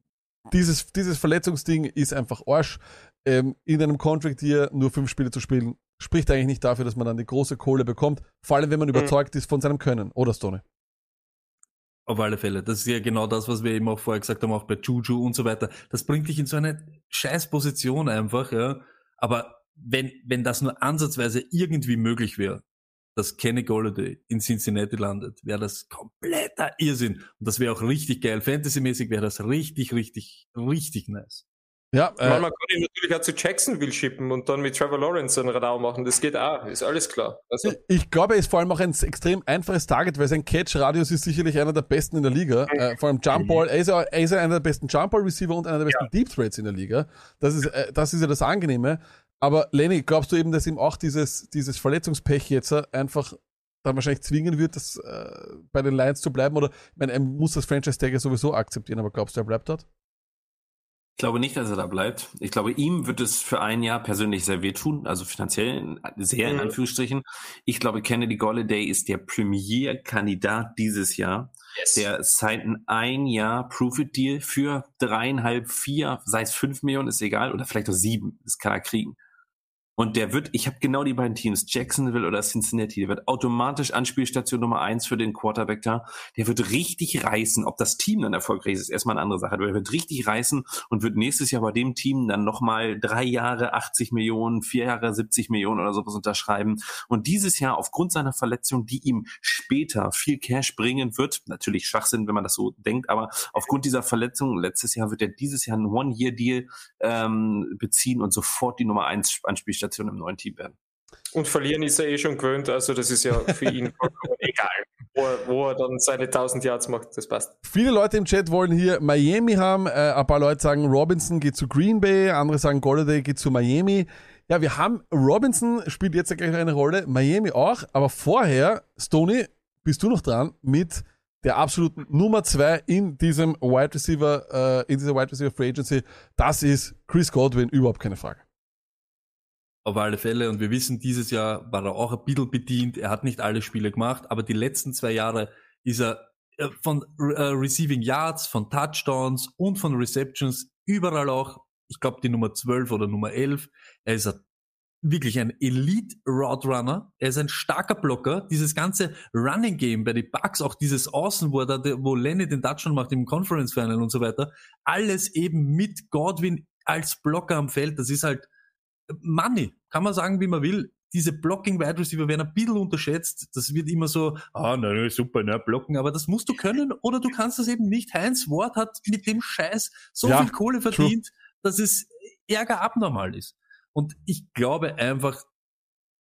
dieses, dieses Verletzungsding ist einfach Arsch. Ähm, in einem Contract hier nur fünf Spiele zu spielen, spricht eigentlich nicht dafür, dass man dann die große Kohle bekommt. Vor allem, wenn man überzeugt ist von seinem Können. Oder, Stoney? Auf alle Fälle. Das ist ja genau das, was wir eben auch vorher gesagt haben, auch bei Juju und so weiter. Das bringt dich in so eine scheiß Position einfach, ja. Aber wenn, wenn das nur ansatzweise irgendwie möglich wäre, dass Kenny Golladay in Cincinnati landet, wäre das kompletter Irrsinn. Und das wäre auch richtig geil. Fantasymäßig wäre das richtig, richtig, richtig nice. Ja, Äh, man, äh, man kann ihn natürlich auch zu Jacksonville schippen und dann mit Trevor Lawrence einen Radar machen. Das geht auch, ist alles klar. Also, Ich glaube, er ist vor allem auch ein extrem einfaches Target, weil sein Catch-Radius ist sicherlich einer der besten in der Liga. Äh, vor allem Jump Ball, er ist, ja, er ist ja einer der besten Jump Ball Receiver und einer der besten Deep Threats in der Liga. Das ist, äh, das ist ja das Angenehme. Aber Lenny, glaubst du eben, dass ihm auch dieses, dieses Verletzungspech jetzt äh, einfach dann wahrscheinlich zwingen wird, das, äh, bei den Lions zu bleiben? Oder, ich meine, er muss das Franchise-Tag ja sowieso akzeptieren, aber glaubst du, er bleibt dort? Ich glaube nicht, dass er da bleibt. Ich glaube, ihm wird es für ein Jahr persönlich sehr wehtun, also finanziell sehr in Mhm. Anführungsstrichen. Ich glaube, Kennedy Golladay ist der Premier-Kandidat dieses Jahr. yes. Der signed ein ein Jahr Proof-It-Deal für dreieinhalb, vier, sei es fünf Millionen, ist egal, oder vielleicht auch sieben. Das kann er kriegen. Und der wird, ich habe genau die beiden Teams, Jacksonville oder Cincinnati, der wird automatisch Anspielstation Nummer eins für den Quarterback da. Der wird richtig reißen. Ob das Team dann erfolgreich ist, ist erstmal eine andere Sache. Aber der wird richtig reißen und wird nächstes Jahr bei dem Team dann nochmal drei Jahre 80 Millionen, vier Jahre 70 Millionen oder sowas unterschreiben. Und dieses Jahr aufgrund seiner Verletzung, die ihm später viel Cash bringen wird, natürlich Schwachsinn, wenn man das so denkt, aber aufgrund dieser Verletzung, letztes Jahr wird er dieses Jahr einen One-Year-Deal ähm, beziehen und sofort die Nummer eins Anspielstation im neuen Team werden. Und verlieren ist er eh schon gewöhnt, also das ist ja für ihn vollkommen egal, wo er, wo er dann seine 1000 Yards macht, das passt. Viele Leute im Chat wollen hier Miami haben. Äh, ein paar Leute sagen, Robinson geht zu Green Bay, andere sagen, Golladay geht zu Miami. Ja, wir haben, Robinson spielt jetzt ja gleich eine Rolle, Miami auch, aber vorher, Stoney, bist du noch dran mit der absoluten Nummer zwei in diesem Wide Receiver, äh, in dieser Wide Receiver Free Agency. Das ist Chris Godwin, überhaupt keine Frage. Auf alle Fälle. Und wir wissen, dieses Jahr war er auch ein bisschen bedient. Er hat nicht alle Spiele gemacht, aber die letzten zwei Jahre ist er äh, von äh, Receiving Yards, von Touchdowns und von Receptions überall auch, ich glaube, die Nummer 12 oder Nummer 11. Er ist ein, wirklich ein Elite Route Runner. Er ist ein starker Blocker. Dieses ganze Running Game bei den Bucks, auch dieses Außen, wo, er wo Lenny den Touchdown macht im Conference Final und so weiter, alles eben mit Godwin als Blocker am Feld. Das ist halt Money, kann man sagen, wie man will. Diese Blocking Wide Receiver werden ein bisschen unterschätzt. Das wird immer so, ah, na, super, na, blocken. Aber das musst du können oder du kannst das eben nicht. Heinz Ward hat mit dem Scheiß so Ja, viel Kohle verdient, dass es ärger abnormal ist. Und ich glaube einfach,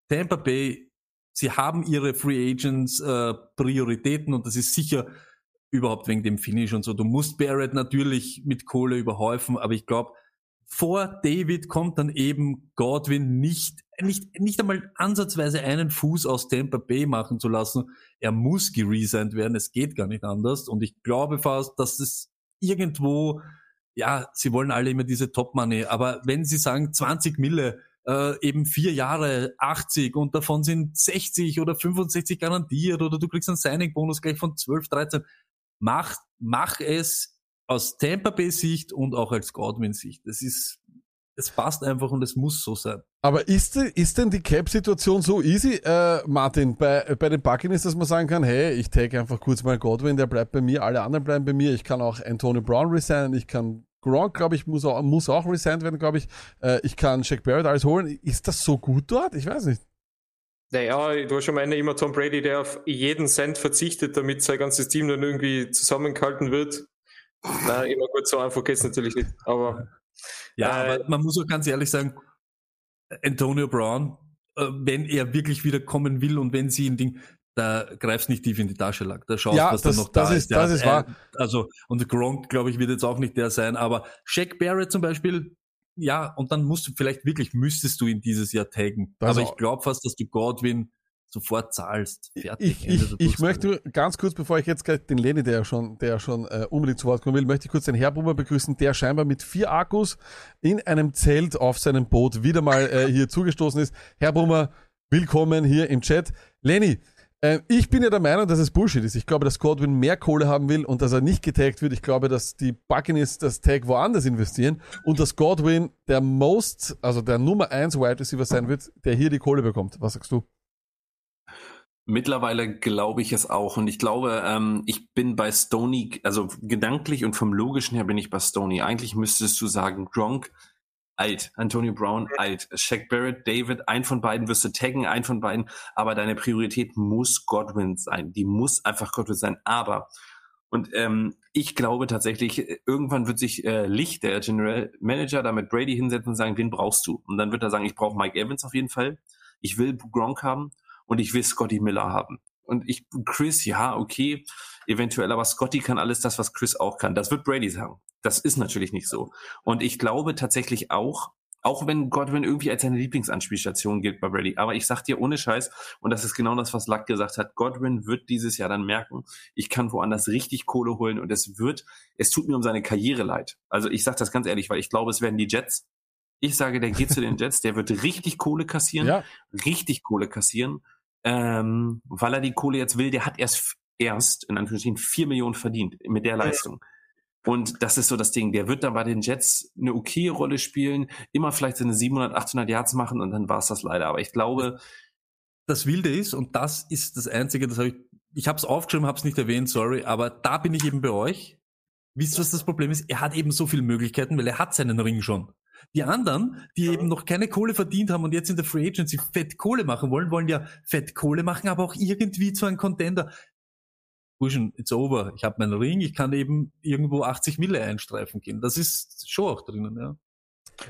Tampa Bay, sie haben ihre Free Agents äh, Prioritäten und das ist sicher überhaupt wegen dem Finish und so. Du musst Barrett natürlich mit Kohle überhäufen, aber ich glaube, vor David kommt dann eben Godwin nicht, nicht, nicht einmal ansatzweise einen Fuß aus Tampa Bay machen zu lassen. Er muss geresigned werden, es geht gar nicht anders. Und ich glaube fast, dass es irgendwo, ja, sie wollen alle immer diese Top Money, aber wenn sie sagen 20 Mille, äh, eben vier Jahre 80 und davon sind 60 oder 65 garantiert oder du kriegst einen Signing-Bonus gleich von 12, 13, mach, mach es aus Tampa Bay Sicht und auch als Godwin Sicht. Das ist, es passt einfach und es muss so sein. Aber ist, ist denn die Cap-Situation so easy, äh, Martin, bei, bei den Buccaneers, dass man sagen kann, hey, ich take einfach kurz mal Godwin, der bleibt bei mir, alle anderen bleiben bei mir, ich kann auch Antonio Brown resignen, ich kann Gronk, glaube ich, muss auch, muss auch resigned werden, glaube ich, äh, ich kann Shaq Barrett alles holen. Ist das so gut dort? Ich weiß nicht. Naja, du hast am Ende immer Tom Brady, der auf jeden Cent verzichtet, damit sein ganzes Team dann irgendwie zusammengehalten wird. Na, immer gut, so einfach geht's natürlich nicht. Aber Ja, Äh, aber man muss auch ganz ehrlich sagen, Antonio Brown, äh, wenn er wirklich wieder kommen will und wenn sie ihn Ding, da greifst nicht tief in die Tasche lag. Da schaust, Ja, was das- da noch da das ist. ist- Der das hat, ist wahr. äh, Also, und Gronk, glaube ich, wird jetzt auch nicht der sein, aber Shaq Barrett zum Beispiel, ja, und dann musst du, vielleicht wirklich müsstest du ihn dieses Jahr taggen. Das aber auch. ich glaube fast, dass du Godwin sofort zahlst. Fertig. Ich, ich, ich möchte ganz kurz, bevor ich jetzt gleich den Lenny, der ja schon, der ja schon äh, unbedingt zu Wort kommen will, möchte ich kurz den Herbrummer begrüßen, der scheinbar mit vier Akkus in einem Zelt auf seinem Boot wieder mal äh, hier zugestoßen ist. Herr Brummer, willkommen hier im Chat. Lenny, äh, ich bin ja der Meinung, dass es Bullshit ist. Ich glaube, dass Godwin mehr Kohle haben will und dass er nicht getaggt wird. Ich glaube, dass die Buccaneers das Tag woanders investieren und dass Godwin der most, also der Nummer 1 Wide Receiver sein wird, der hier die Kohle bekommt. Was sagst du? Mittlerweile glaube ich es auch. Und ich glaube, ähm, ich bin bei Stoney, also gedanklich und vom Logischen her bin ich bei Stoney. Eigentlich müsstest du sagen, Gronk, alt. Antonio Brown, alt. Shaq Barrett, David, ein von beiden wirst du taggen, ein von beiden. Aber deine Priorität muss Godwin sein. Die muss einfach Godwin sein. Aber, und ähm, ich glaube tatsächlich, irgendwann wird sich äh, Licht, der General Manager, da mit Brady hinsetzen und sagen, wen brauchst du? Und dann wird er sagen, ich brauche Mike Evans auf jeden Fall. Ich will Gronk haben und ich will Scotty Miller haben. Und ich, Chris, ja, okay, eventuell, aber Scotty kann alles das, was Chris auch kann. Das wird Brady sagen. Das ist natürlich nicht so. Und ich glaube tatsächlich auch, auch wenn Godwin irgendwie als seine Lieblingsanspielstation gilt bei Brady, aber ich sag dir ohne Scheiß, und das ist genau das, was Luck gesagt hat, Godwin wird dieses Jahr dann merken, ich kann woanders richtig Kohle holen und es wird, es tut mir um seine Karriere leid. Also ich sag das ganz ehrlich, weil ich glaube, es werden die Jets. Ich sage, der geht zu den Jets, der wird richtig Kohle kassieren Ja, richtig Kohle kassieren, ähm, weil er die Kohle jetzt will. Der hat erst, erst in Anführungsstrichen, vier Millionen verdient mit der Leistung. Und das ist so das Ding. Der wird dann bei den Jets eine okay Rolle spielen, immer vielleicht seine 700, 800 Yards machen und dann war es das leider. Aber ich glaube, das Wilde ist, und das ist das Einzige, das habe ich, ich habe es aufgeschrieben, habe es nicht erwähnt, sorry, aber da bin ich eben bei euch. Wisst ihr, was das Problem ist? Er hat eben so viele Möglichkeiten, weil er hat seinen Ring schon. Die anderen, die eben noch keine Kohle verdient haben und jetzt in der Free Agency fett Kohle machen wollen, wollen ja fett Kohle machen, aber auch irgendwie zu einem Contender. Burschen, it's over. Ich habe meinen Ring, ich kann eben irgendwo 80 Mille einstreifen gehen. Das ist schon auch drinnen, ja.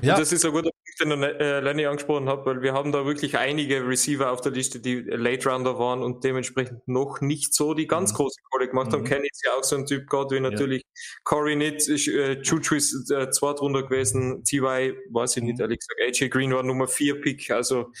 Ja. Und das ist ein guter Punkt, den äh, Lenny angesprochen hat, weil wir haben da wirklich einige Receiver auf der Liste, die Late Rounder waren und dementsprechend noch nicht so die ganz Mhm. große Kohle gemacht haben. Mhm. Kenny ist ja auch so ein Typ, Godwin natürlich. Corey Nitt, äh, Juju ist äh, Zweitrunder gewesen, TY, weiß ich nicht, Mhm. ehrlich gesagt. AJ Green war Nummer 4 Pick, also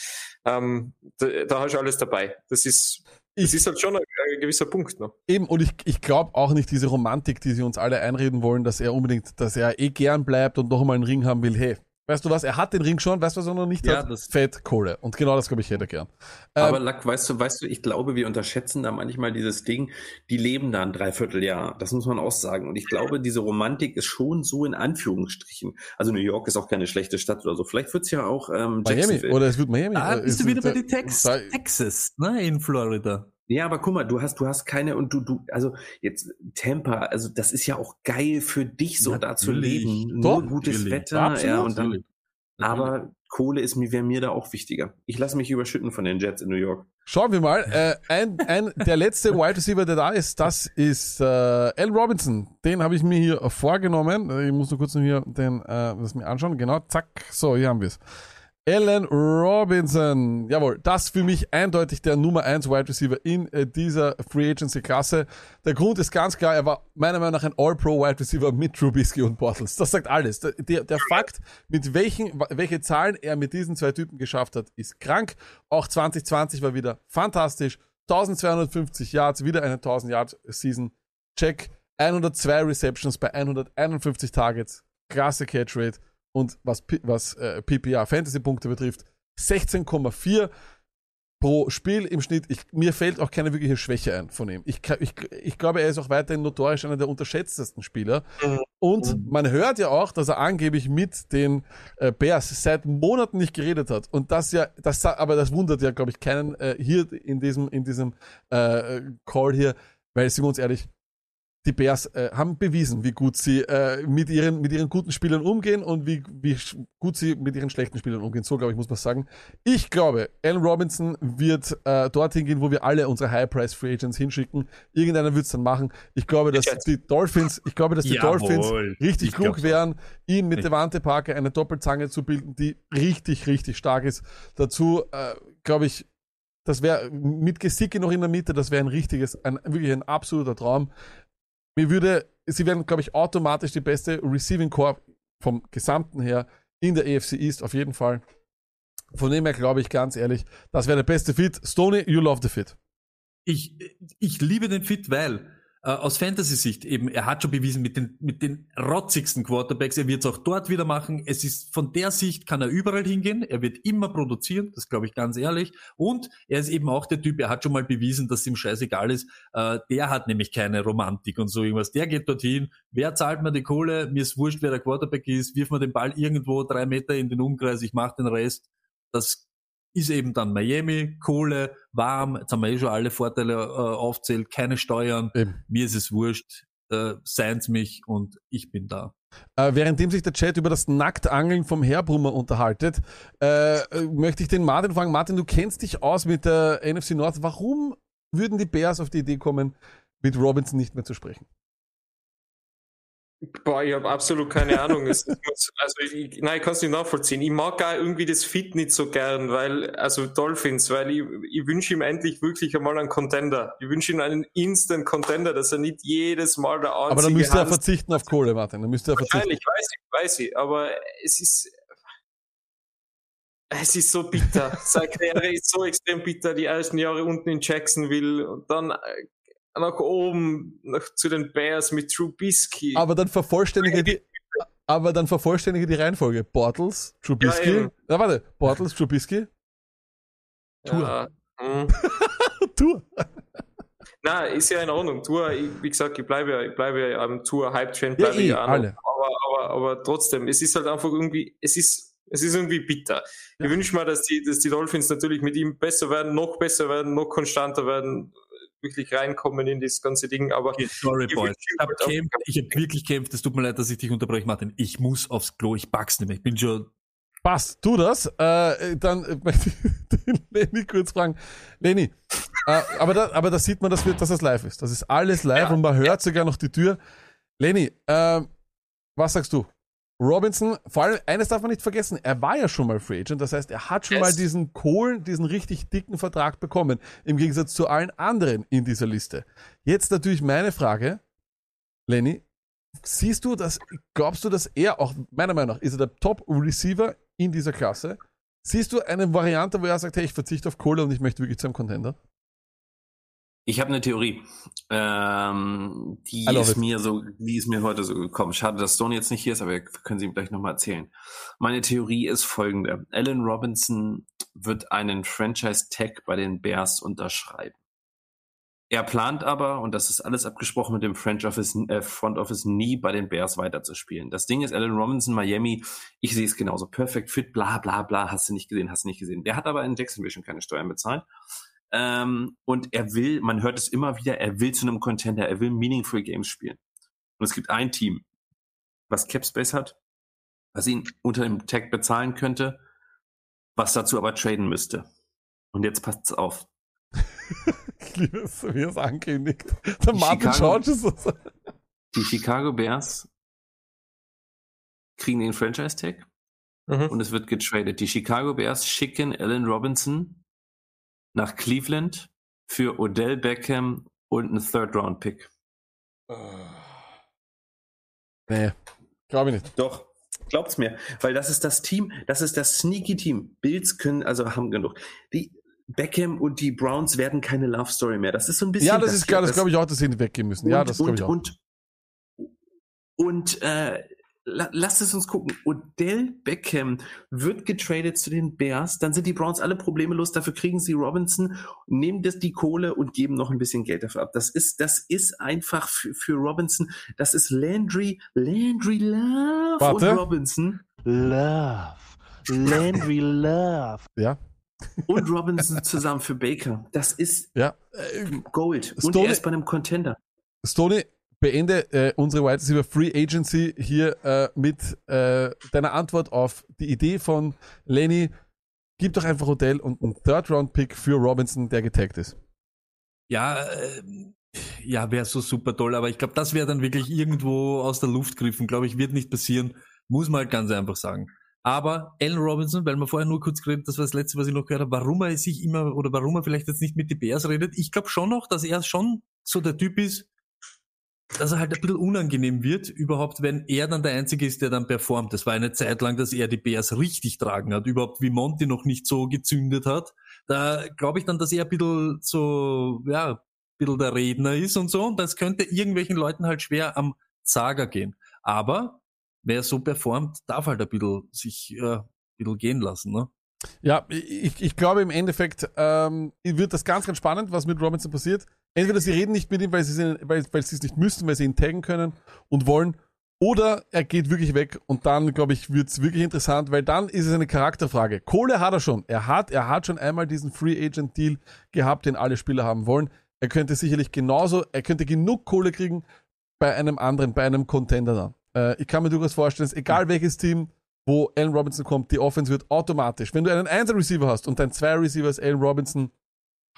ähm, da, da hast du alles dabei. Das ist, Ich- ist halt schon ein gewisser Punkt noch. Eben, und ich, ich glaube auch nicht diese Romantik, die sie uns alle einreden wollen, dass er unbedingt, dass er eh gern bleibt und noch einmal einen Ring haben will. Hey, weißt du was, er hat den Ring schon, weißt du, was er noch nicht Ja, hat? das- Fett Kohle. Und genau das, glaube ich, hätte er gern. Ähm, aber Lack, weißt du, weißt du, ich glaube, wir unterschätzen da manchmal dieses Ding, die leben da ein Dreivierteljahr. Das muss man auch sagen. Und ich glaube, diese Romantik ist schon so in Anführungsstrichen. Also New York ist auch keine schlechte Stadt oder so. Vielleicht wird's ja auch ähm, Miami, oder es wird Miami. Da Äh, bist es du wieder bei den Tex Texas, ne, in Florida. Ja, aber guck mal, du hast, du hast keine und du, du, also jetzt Tampa, also das ist ja auch geil für dich, so da zu Natürlich. leben. Doch, Nur gutes natürlich. Wetter, Absolut. ja, und dann, Natürlich. aber Kohle ist mir, wäre mir da auch wichtiger. Ich lasse mich überschütten von den Jets in New York. Schauen wir mal. Äh, ein, ein, der letzte Wide Receiver, der da ist, das ist äh, Al Robinson. Den habe ich mir hier vorgenommen. Ich muss nur kurz hier den, äh, das mir anschauen. Genau, zack. So, hier haben wir es. Allen Robinson. Jawohl, das für mich eindeutig der Nummer 1 Wide Receiver in äh, dieser Free Agency Klasse. Der Grund ist ganz klar, er war meiner Meinung nach ein All-Pro Wide Receiver mit Trubisky und Bortles. Das sagt alles. Der, der, der Fakt, mit welchen, welche Zahlen er mit diesen zwei Typen geschafft hat, ist krank. Auch 2020 war wieder fantastisch. 1250 Yards, wieder eine 1000 Yard Season. Check. 102 Receptions bei 151 Targets. Klasse Catch Rate. Und was, P- was äh, PPR Fantasy-Punkte betrifft, 16,4 pro Spiel im Schnitt. Ich, mir fällt auch keine wirkliche Schwäche ein von ihm. Ich, ich, ich glaube, er ist auch weiterhin notorisch einer der unterschätztesten Spieler. Und man hört ja auch, dass er angeblich mit den äh, Bears seit Monaten nicht geredet hat. Und das ja, das, aber das wundert ja, glaube ich, keinen äh, hier in diesem, in diesem äh, Call hier, weil sind wir uns ehrlich, die Bears äh, haben bewiesen, wie gut sie äh, mit, ihren, mit ihren guten Spielern umgehen und wie, wie gut sie mit ihren schlechten Spielern umgehen. So, glaube ich, muss man sagen. Ich glaube, Allen Robinson wird äh, dorthin gehen, wo wir alle unsere High-Price-Free Agents hinschicken. Irgendeiner wird es dann machen. Ich glaube, dass die Dolphins, ich glaube, dass die Jawohl. Dolphins richtig Ich klug wären, ihn mit. Devante Parker eine Doppelzange zu bilden, die richtig, richtig stark ist. Dazu, äh, glaube ich, Das wäre mit Gesicki noch in der Mitte, das wäre ein richtiges, ein, wirklich ein absoluter Traum. Mir würde, sie werden, glaube ich, automatisch die beste Receiving Core vom Gesamten her in der AFC East, auf jeden Fall. Von dem her glaube ich ganz ehrlich, das wäre der beste Fit. Stoney, you love the fit. Ich, ich liebe den Fit, weil äh, aus Fantasy-Sicht eben, er hat schon bewiesen mit den, mit den rotzigsten Quarterbacks, er wird es auch dort wieder machen. Es ist von der Sicht kann er überall hingehen, er wird immer produzieren, das glaube ich ganz ehrlich. Und er ist eben auch der Typ, er hat schon mal bewiesen, dass ihm scheißegal ist. Äh, der hat nämlich keine Romantik und so irgendwas. Der geht dorthin, wer zahlt mir die Kohle, mir ist wurscht, wer der Quarterback ist, wirf mir den Ball irgendwo drei Meter in den Umkreis, ich mache den Rest. Das ist eben dann Miami, Kohle, warm, jetzt haben wir eh schon alle Vorteile äh, aufzählt, keine Steuern, Eben. mir ist es wurscht, äh, seien's mich und ich bin da. Äh, währenddem sich der Chat über das Nacktangeln vom Herbrummer unterhaltet, äh, äh, möchte ich den Martin fragen. Martin, du kennst dich aus mit der NFC North. Warum würden die Bears auf die Idee kommen, mit Robinson nicht mehr zu sprechen? Boah, ich habe absolut keine Ahnung. Muss, also ich, nein, ich kann es nicht nachvollziehen. Ich mag auch irgendwie das Fit nicht so gern, weil, also Dolphins, weil ich, ich wünsche ihm endlich wirklich einmal einen Contender. Ich wünsche ihm einen Instant Contender, dass er nicht jedes Mal der einzige Aber dann müsste er Hans- verzichten auf Kohle, Martin. Dann müsste er verzichten. Wahrscheinlich, weiß ich, weiß ich, aber es ist, es ist so bitter. Seine Karriere ist so extrem bitter. Die ersten Jahre unten in Jacksonville und dann äh, nach oben, nach, zu den Bears mit Trubisky. Aber dann vervollständige die, aber dann vervollständige die Reihenfolge. Bortles, Trubisky. Ja, Ja, eben. warte. Bortles, Trubisky, ja, hm. Tour. Na, ist ja in Ordnung. Tour, ich, wie gesagt, ich bleibe ja, ich bleibe ja am Tour Hype Train, Ja, bleibe eh, ich auch noch. alle. Aber, aber, aber trotzdem, es ist halt einfach irgendwie, es ist, es ist irgendwie bitter. Ich wünsche mir, dass die, dass die Dolphins natürlich mit ihm besser werden, noch besser werden, noch konstanter werden, wirklich reinkommen in das ganze Ding. Aber Okay, sorry, Ich Boys. Ich habe halt kämpft, ich hab wirklich kämpft. Es tut mir leid, dass ich dich unterbreche, Martin. Ich muss aufs Klo, ich pack's nicht mehr. Ich bin schon Passt, tu das. Äh, dann äh, möchte ich den Lenny kurz fragen. Lenny, äh, aber, da, aber da sieht man, dass, wir, dass das live ist. Das ist alles live und man hört sogar noch die Tür. Lenny, äh, was sagst du? Robinson, vor allem eines darf man nicht vergessen, er war ja schon mal Free Agent, das heißt, er hat schon Yes. mal diesen Kohlen, diesen richtig dicken Vertrag bekommen, im Gegensatz zu allen anderen in dieser Liste. Jetzt natürlich meine Frage, Lenny, siehst du das, glaubst du, dass er auch, meiner Meinung nach, ist er der Top-Receiver in dieser Klasse? Siehst du eine Variante, wo er sagt, hey, ich verzichte auf Kohle und ich möchte wirklich zu einem Contender? Ich habe eine Theorie. Ähm, die love ist mir so, die ist mir heute so gekommen. Schade, dass Stone jetzt nicht hier ist, aber wir können sie ihm gleich nochmal erzählen. Meine Theorie ist folgende. Allen Robinson wird einen Franchise-Tag bei den Bears unterschreiben. Er plant aber, und das ist alles abgesprochen mit dem Front Office, äh, Front Office nie bei den Bears weiterzuspielen. Das Ding ist, Allen Robinson, Miami, ich sehe es genauso. Perfect fit, bla bla bla, hast du nicht gesehen, hast du nicht gesehen. Der hat aber in Jacksonville schon keine Steuern bezahlt. Ähm, und er will, man hört es immer wieder, er will zu einem Contender, er will Meaningful Games spielen. Und es gibt ein Team, was Capspace hat, was ihn unter dem Tag bezahlen könnte, was dazu aber traden müsste. Und jetzt passt's auf. Ich liebe es, wie es ankündigt. Der Die Martin Chicago- George ist so. Die Chicago Bears kriegen den Franchise-Tag Mhm. und es wird getradet. Die Chicago Bears schicken Allen Robinson nach Cleveland für Odell Beckham und einen Third-Round-Pick. Nee, glaube ich nicht. Doch, glaubt's mir. Weil das ist das Team, das ist das sneaky Team. Bills können, also haben genug. Die Beckham und die Browns werden keine Love Story mehr. Das ist so ein bisschen. Ja, das ist klar, das das glaube ich auch, dass sie nicht weggehen müssen. ja, und, das glaube ich auch. und, und, und äh, la, lasst es uns gucken. Odell Beckham wird getradet zu den Bears, dann sind die Browns alle problemlos, dafür kriegen sie Robinson, nehmen das die Kohle und geben noch ein bisschen Geld dafür ab. Das ist, das ist einfach für, für Robinson, das ist Landry, Landry Love Warte. und Robinson Love. Landry Love. ja, und Robinson zusammen für Baker. Das ist ja. Gold. Und Stoney- er ist bei einem Contender. Stoney, beende äh, unsere Wide Receiver Free Agency hier äh, mit äh, deiner Antwort auf die Idee von Lenny. Gib doch einfach Hotel und einen Third-Round-Pick für Robinson, der getaggt ist. Ja, äh, ja, wäre so super toll, aber ich glaube, das wäre dann wirklich irgendwo aus der Luft griffen, glaube ich, wird nicht passieren, muss man halt ganz einfach sagen. Aber Allen Robinson, weil wir vorher nur kurz geredet, das war das letzte, was ich noch gehört habe, warum er sich immer oder warum er vielleicht jetzt nicht mit den Bears redet. Ich glaube schon noch, dass er schon so der Typ ist, dass er halt ein bisschen unangenehm wird, überhaupt, wenn er dann der Einzige ist, der dann performt. Das war eine Zeit lang, dass er die Bears richtig tragen hat, überhaupt wie Monty noch nicht so gezündet hat. Da glaube ich dann, dass er ein bisschen so, ja, ein bisschen der Redner ist und so. Und das könnte irgendwelchen Leuten halt schwer am Zager gehen. Aber wer so performt, darf halt ein bisschen sich äh, ein bisschen gehen lassen, ne? Ja, ich, ich glaube im Endeffekt ähm, wird das ganz, ganz spannend, was mit Robinson passiert. Entweder sie reden nicht mit ihm, weil sie, es- nicht müssten, weil sie ihn taggen können und wollen, oder er geht wirklich weg und dann, glaube ich, wird es wirklich interessant, weil dann ist es eine Charakterfrage. Kohle hat er schon. Er hat, er hat schon einmal diesen Free Agent Deal gehabt, den alle Spieler haben wollen. Er könnte sicherlich genauso, er könnte genug Kohle kriegen bei einem anderen, bei einem Contender dann. Äh, ich kann mir durchaus vorstellen, dass egal welches Team, wo Allen Robinson kommt, die Offense wird automatisch. Wenn du einen 1 Receiver hast und dein 2 Receiver ist Allen Robinson,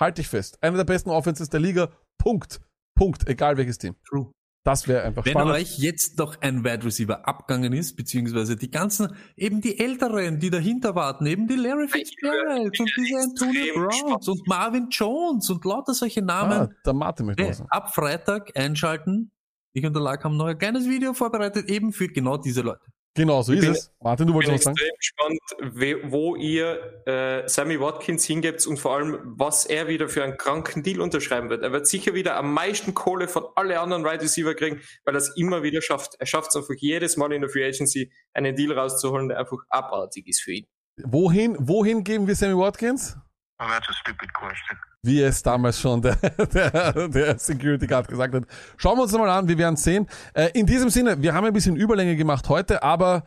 halt dich fest. Einer der besten Offenses der Liga. Punkt. Punkt. Egal welches Team. True. Das wäre einfach Wenn spannend. euch jetzt noch ein Wide Receiver abgegangen ist, beziehungsweise die ganzen, eben die Älteren, die dahinter warten, eben die Larry Fitzgerald und diese Antonio Browns und Marvin Jones und lauter solche ah, Namen. der Martin möchte was sagen. ab Freitag einschalten. Ich und der Lack haben noch ein kleines Video vorbereitet, eben für genau diese Leute. Genau, so ist bin- es. Martin, du Ich bin wolltest was sagen? extrem gespannt, wo ihr äh, Sammy Watkins hingebt und vor allem, was er wieder für einen kranken Deal unterschreiben wird. Er wird sicher wieder am meisten Kohle von alle anderen Wide Receiver kriegen, weil er es immer wieder schafft. Er schafft es einfach jedes Mal in der Free Agency, einen Deal rauszuholen, der einfach abartig ist für ihn. Wohin, wohin geben wir Sammy Watkins? That's a stupid question. Wie es damals schon der, der, der Security Guard gesagt hat. Schauen wir uns mal an, wir werden sehen. Äh, in diesem Sinne, wir haben ein bisschen Überlänge gemacht heute, aber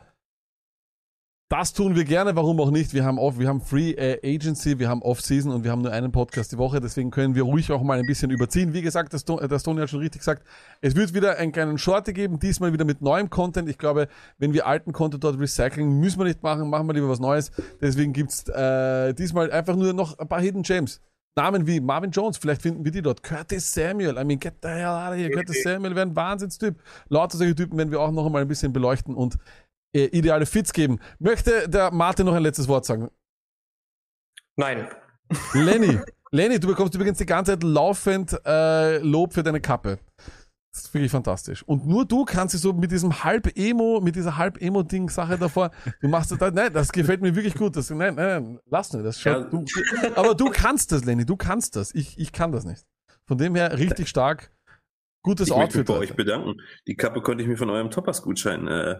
das tun wir gerne, warum auch nicht. Wir haben off, wir haben Free äh, Agency, wir haben Off-Season und wir haben nur einen Podcast die Woche, deswegen können wir ruhig auch mal ein bisschen überziehen. Wie gesagt, das, Sto- das Tony hat schon richtig gesagt, es wird wieder einen kleinen Shorty geben, diesmal wieder mit neuem Content. Ich glaube, wenn wir alten Content dort recyceln, müssen wir nicht machen, machen wir lieber was Neues. Deswegen gibt's äh, diesmal einfach nur noch ein paar Hidden Gems. Namen wie Marvin Jones, vielleicht finden wir die dort. Curtis Samuel, I mean, get the hell out of here. Curtis Samuel wäre ein Wahnsinnstyp. Lauter solche Typen werden wir auch noch einmal ein bisschen beleuchten und äh, ideale Fits geben. Möchte der Martin noch ein letztes Wort sagen? Nein. Lenny, Lenny, du bekommst übrigens die ganze Zeit laufend äh, Lob für deine Kappe. Das ist wirklich fantastisch. Und nur du kannst dich so mit diesem Halb-Emo, mit dieser Halb-Emo-Ding-Sache davor, du machst das, nein, das gefällt mir wirklich gut. Das, nein, nein, nein, lass nicht. Das schaut, Ja. du, aber du kannst das, Lenny, du kannst das. Ich, ich kann das nicht. Von dem her richtig stark. Gutes Ich möchte mich Outfit. bei heute. euch bedanken. Die Kappe konnte ich mir von eurem Toppers-Gutschein äh,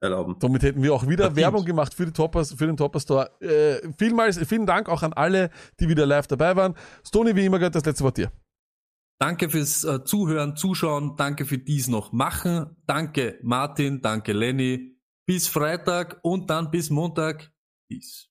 erlauben. Somit hätten wir auch wieder Verdient. Werbung gemacht für, die Toppers, für den Topper Store. Äh, vielmals, vielen Dank auch an alle, die wieder live dabei waren. Stony, wie immer, gehört das letzte Wort dir. Danke fürs äh, Zuhören, Zuschauen, danke für dies noch machen. Danke Martin, danke Lenny. Bis Freitag und dann bis Montag. Peace.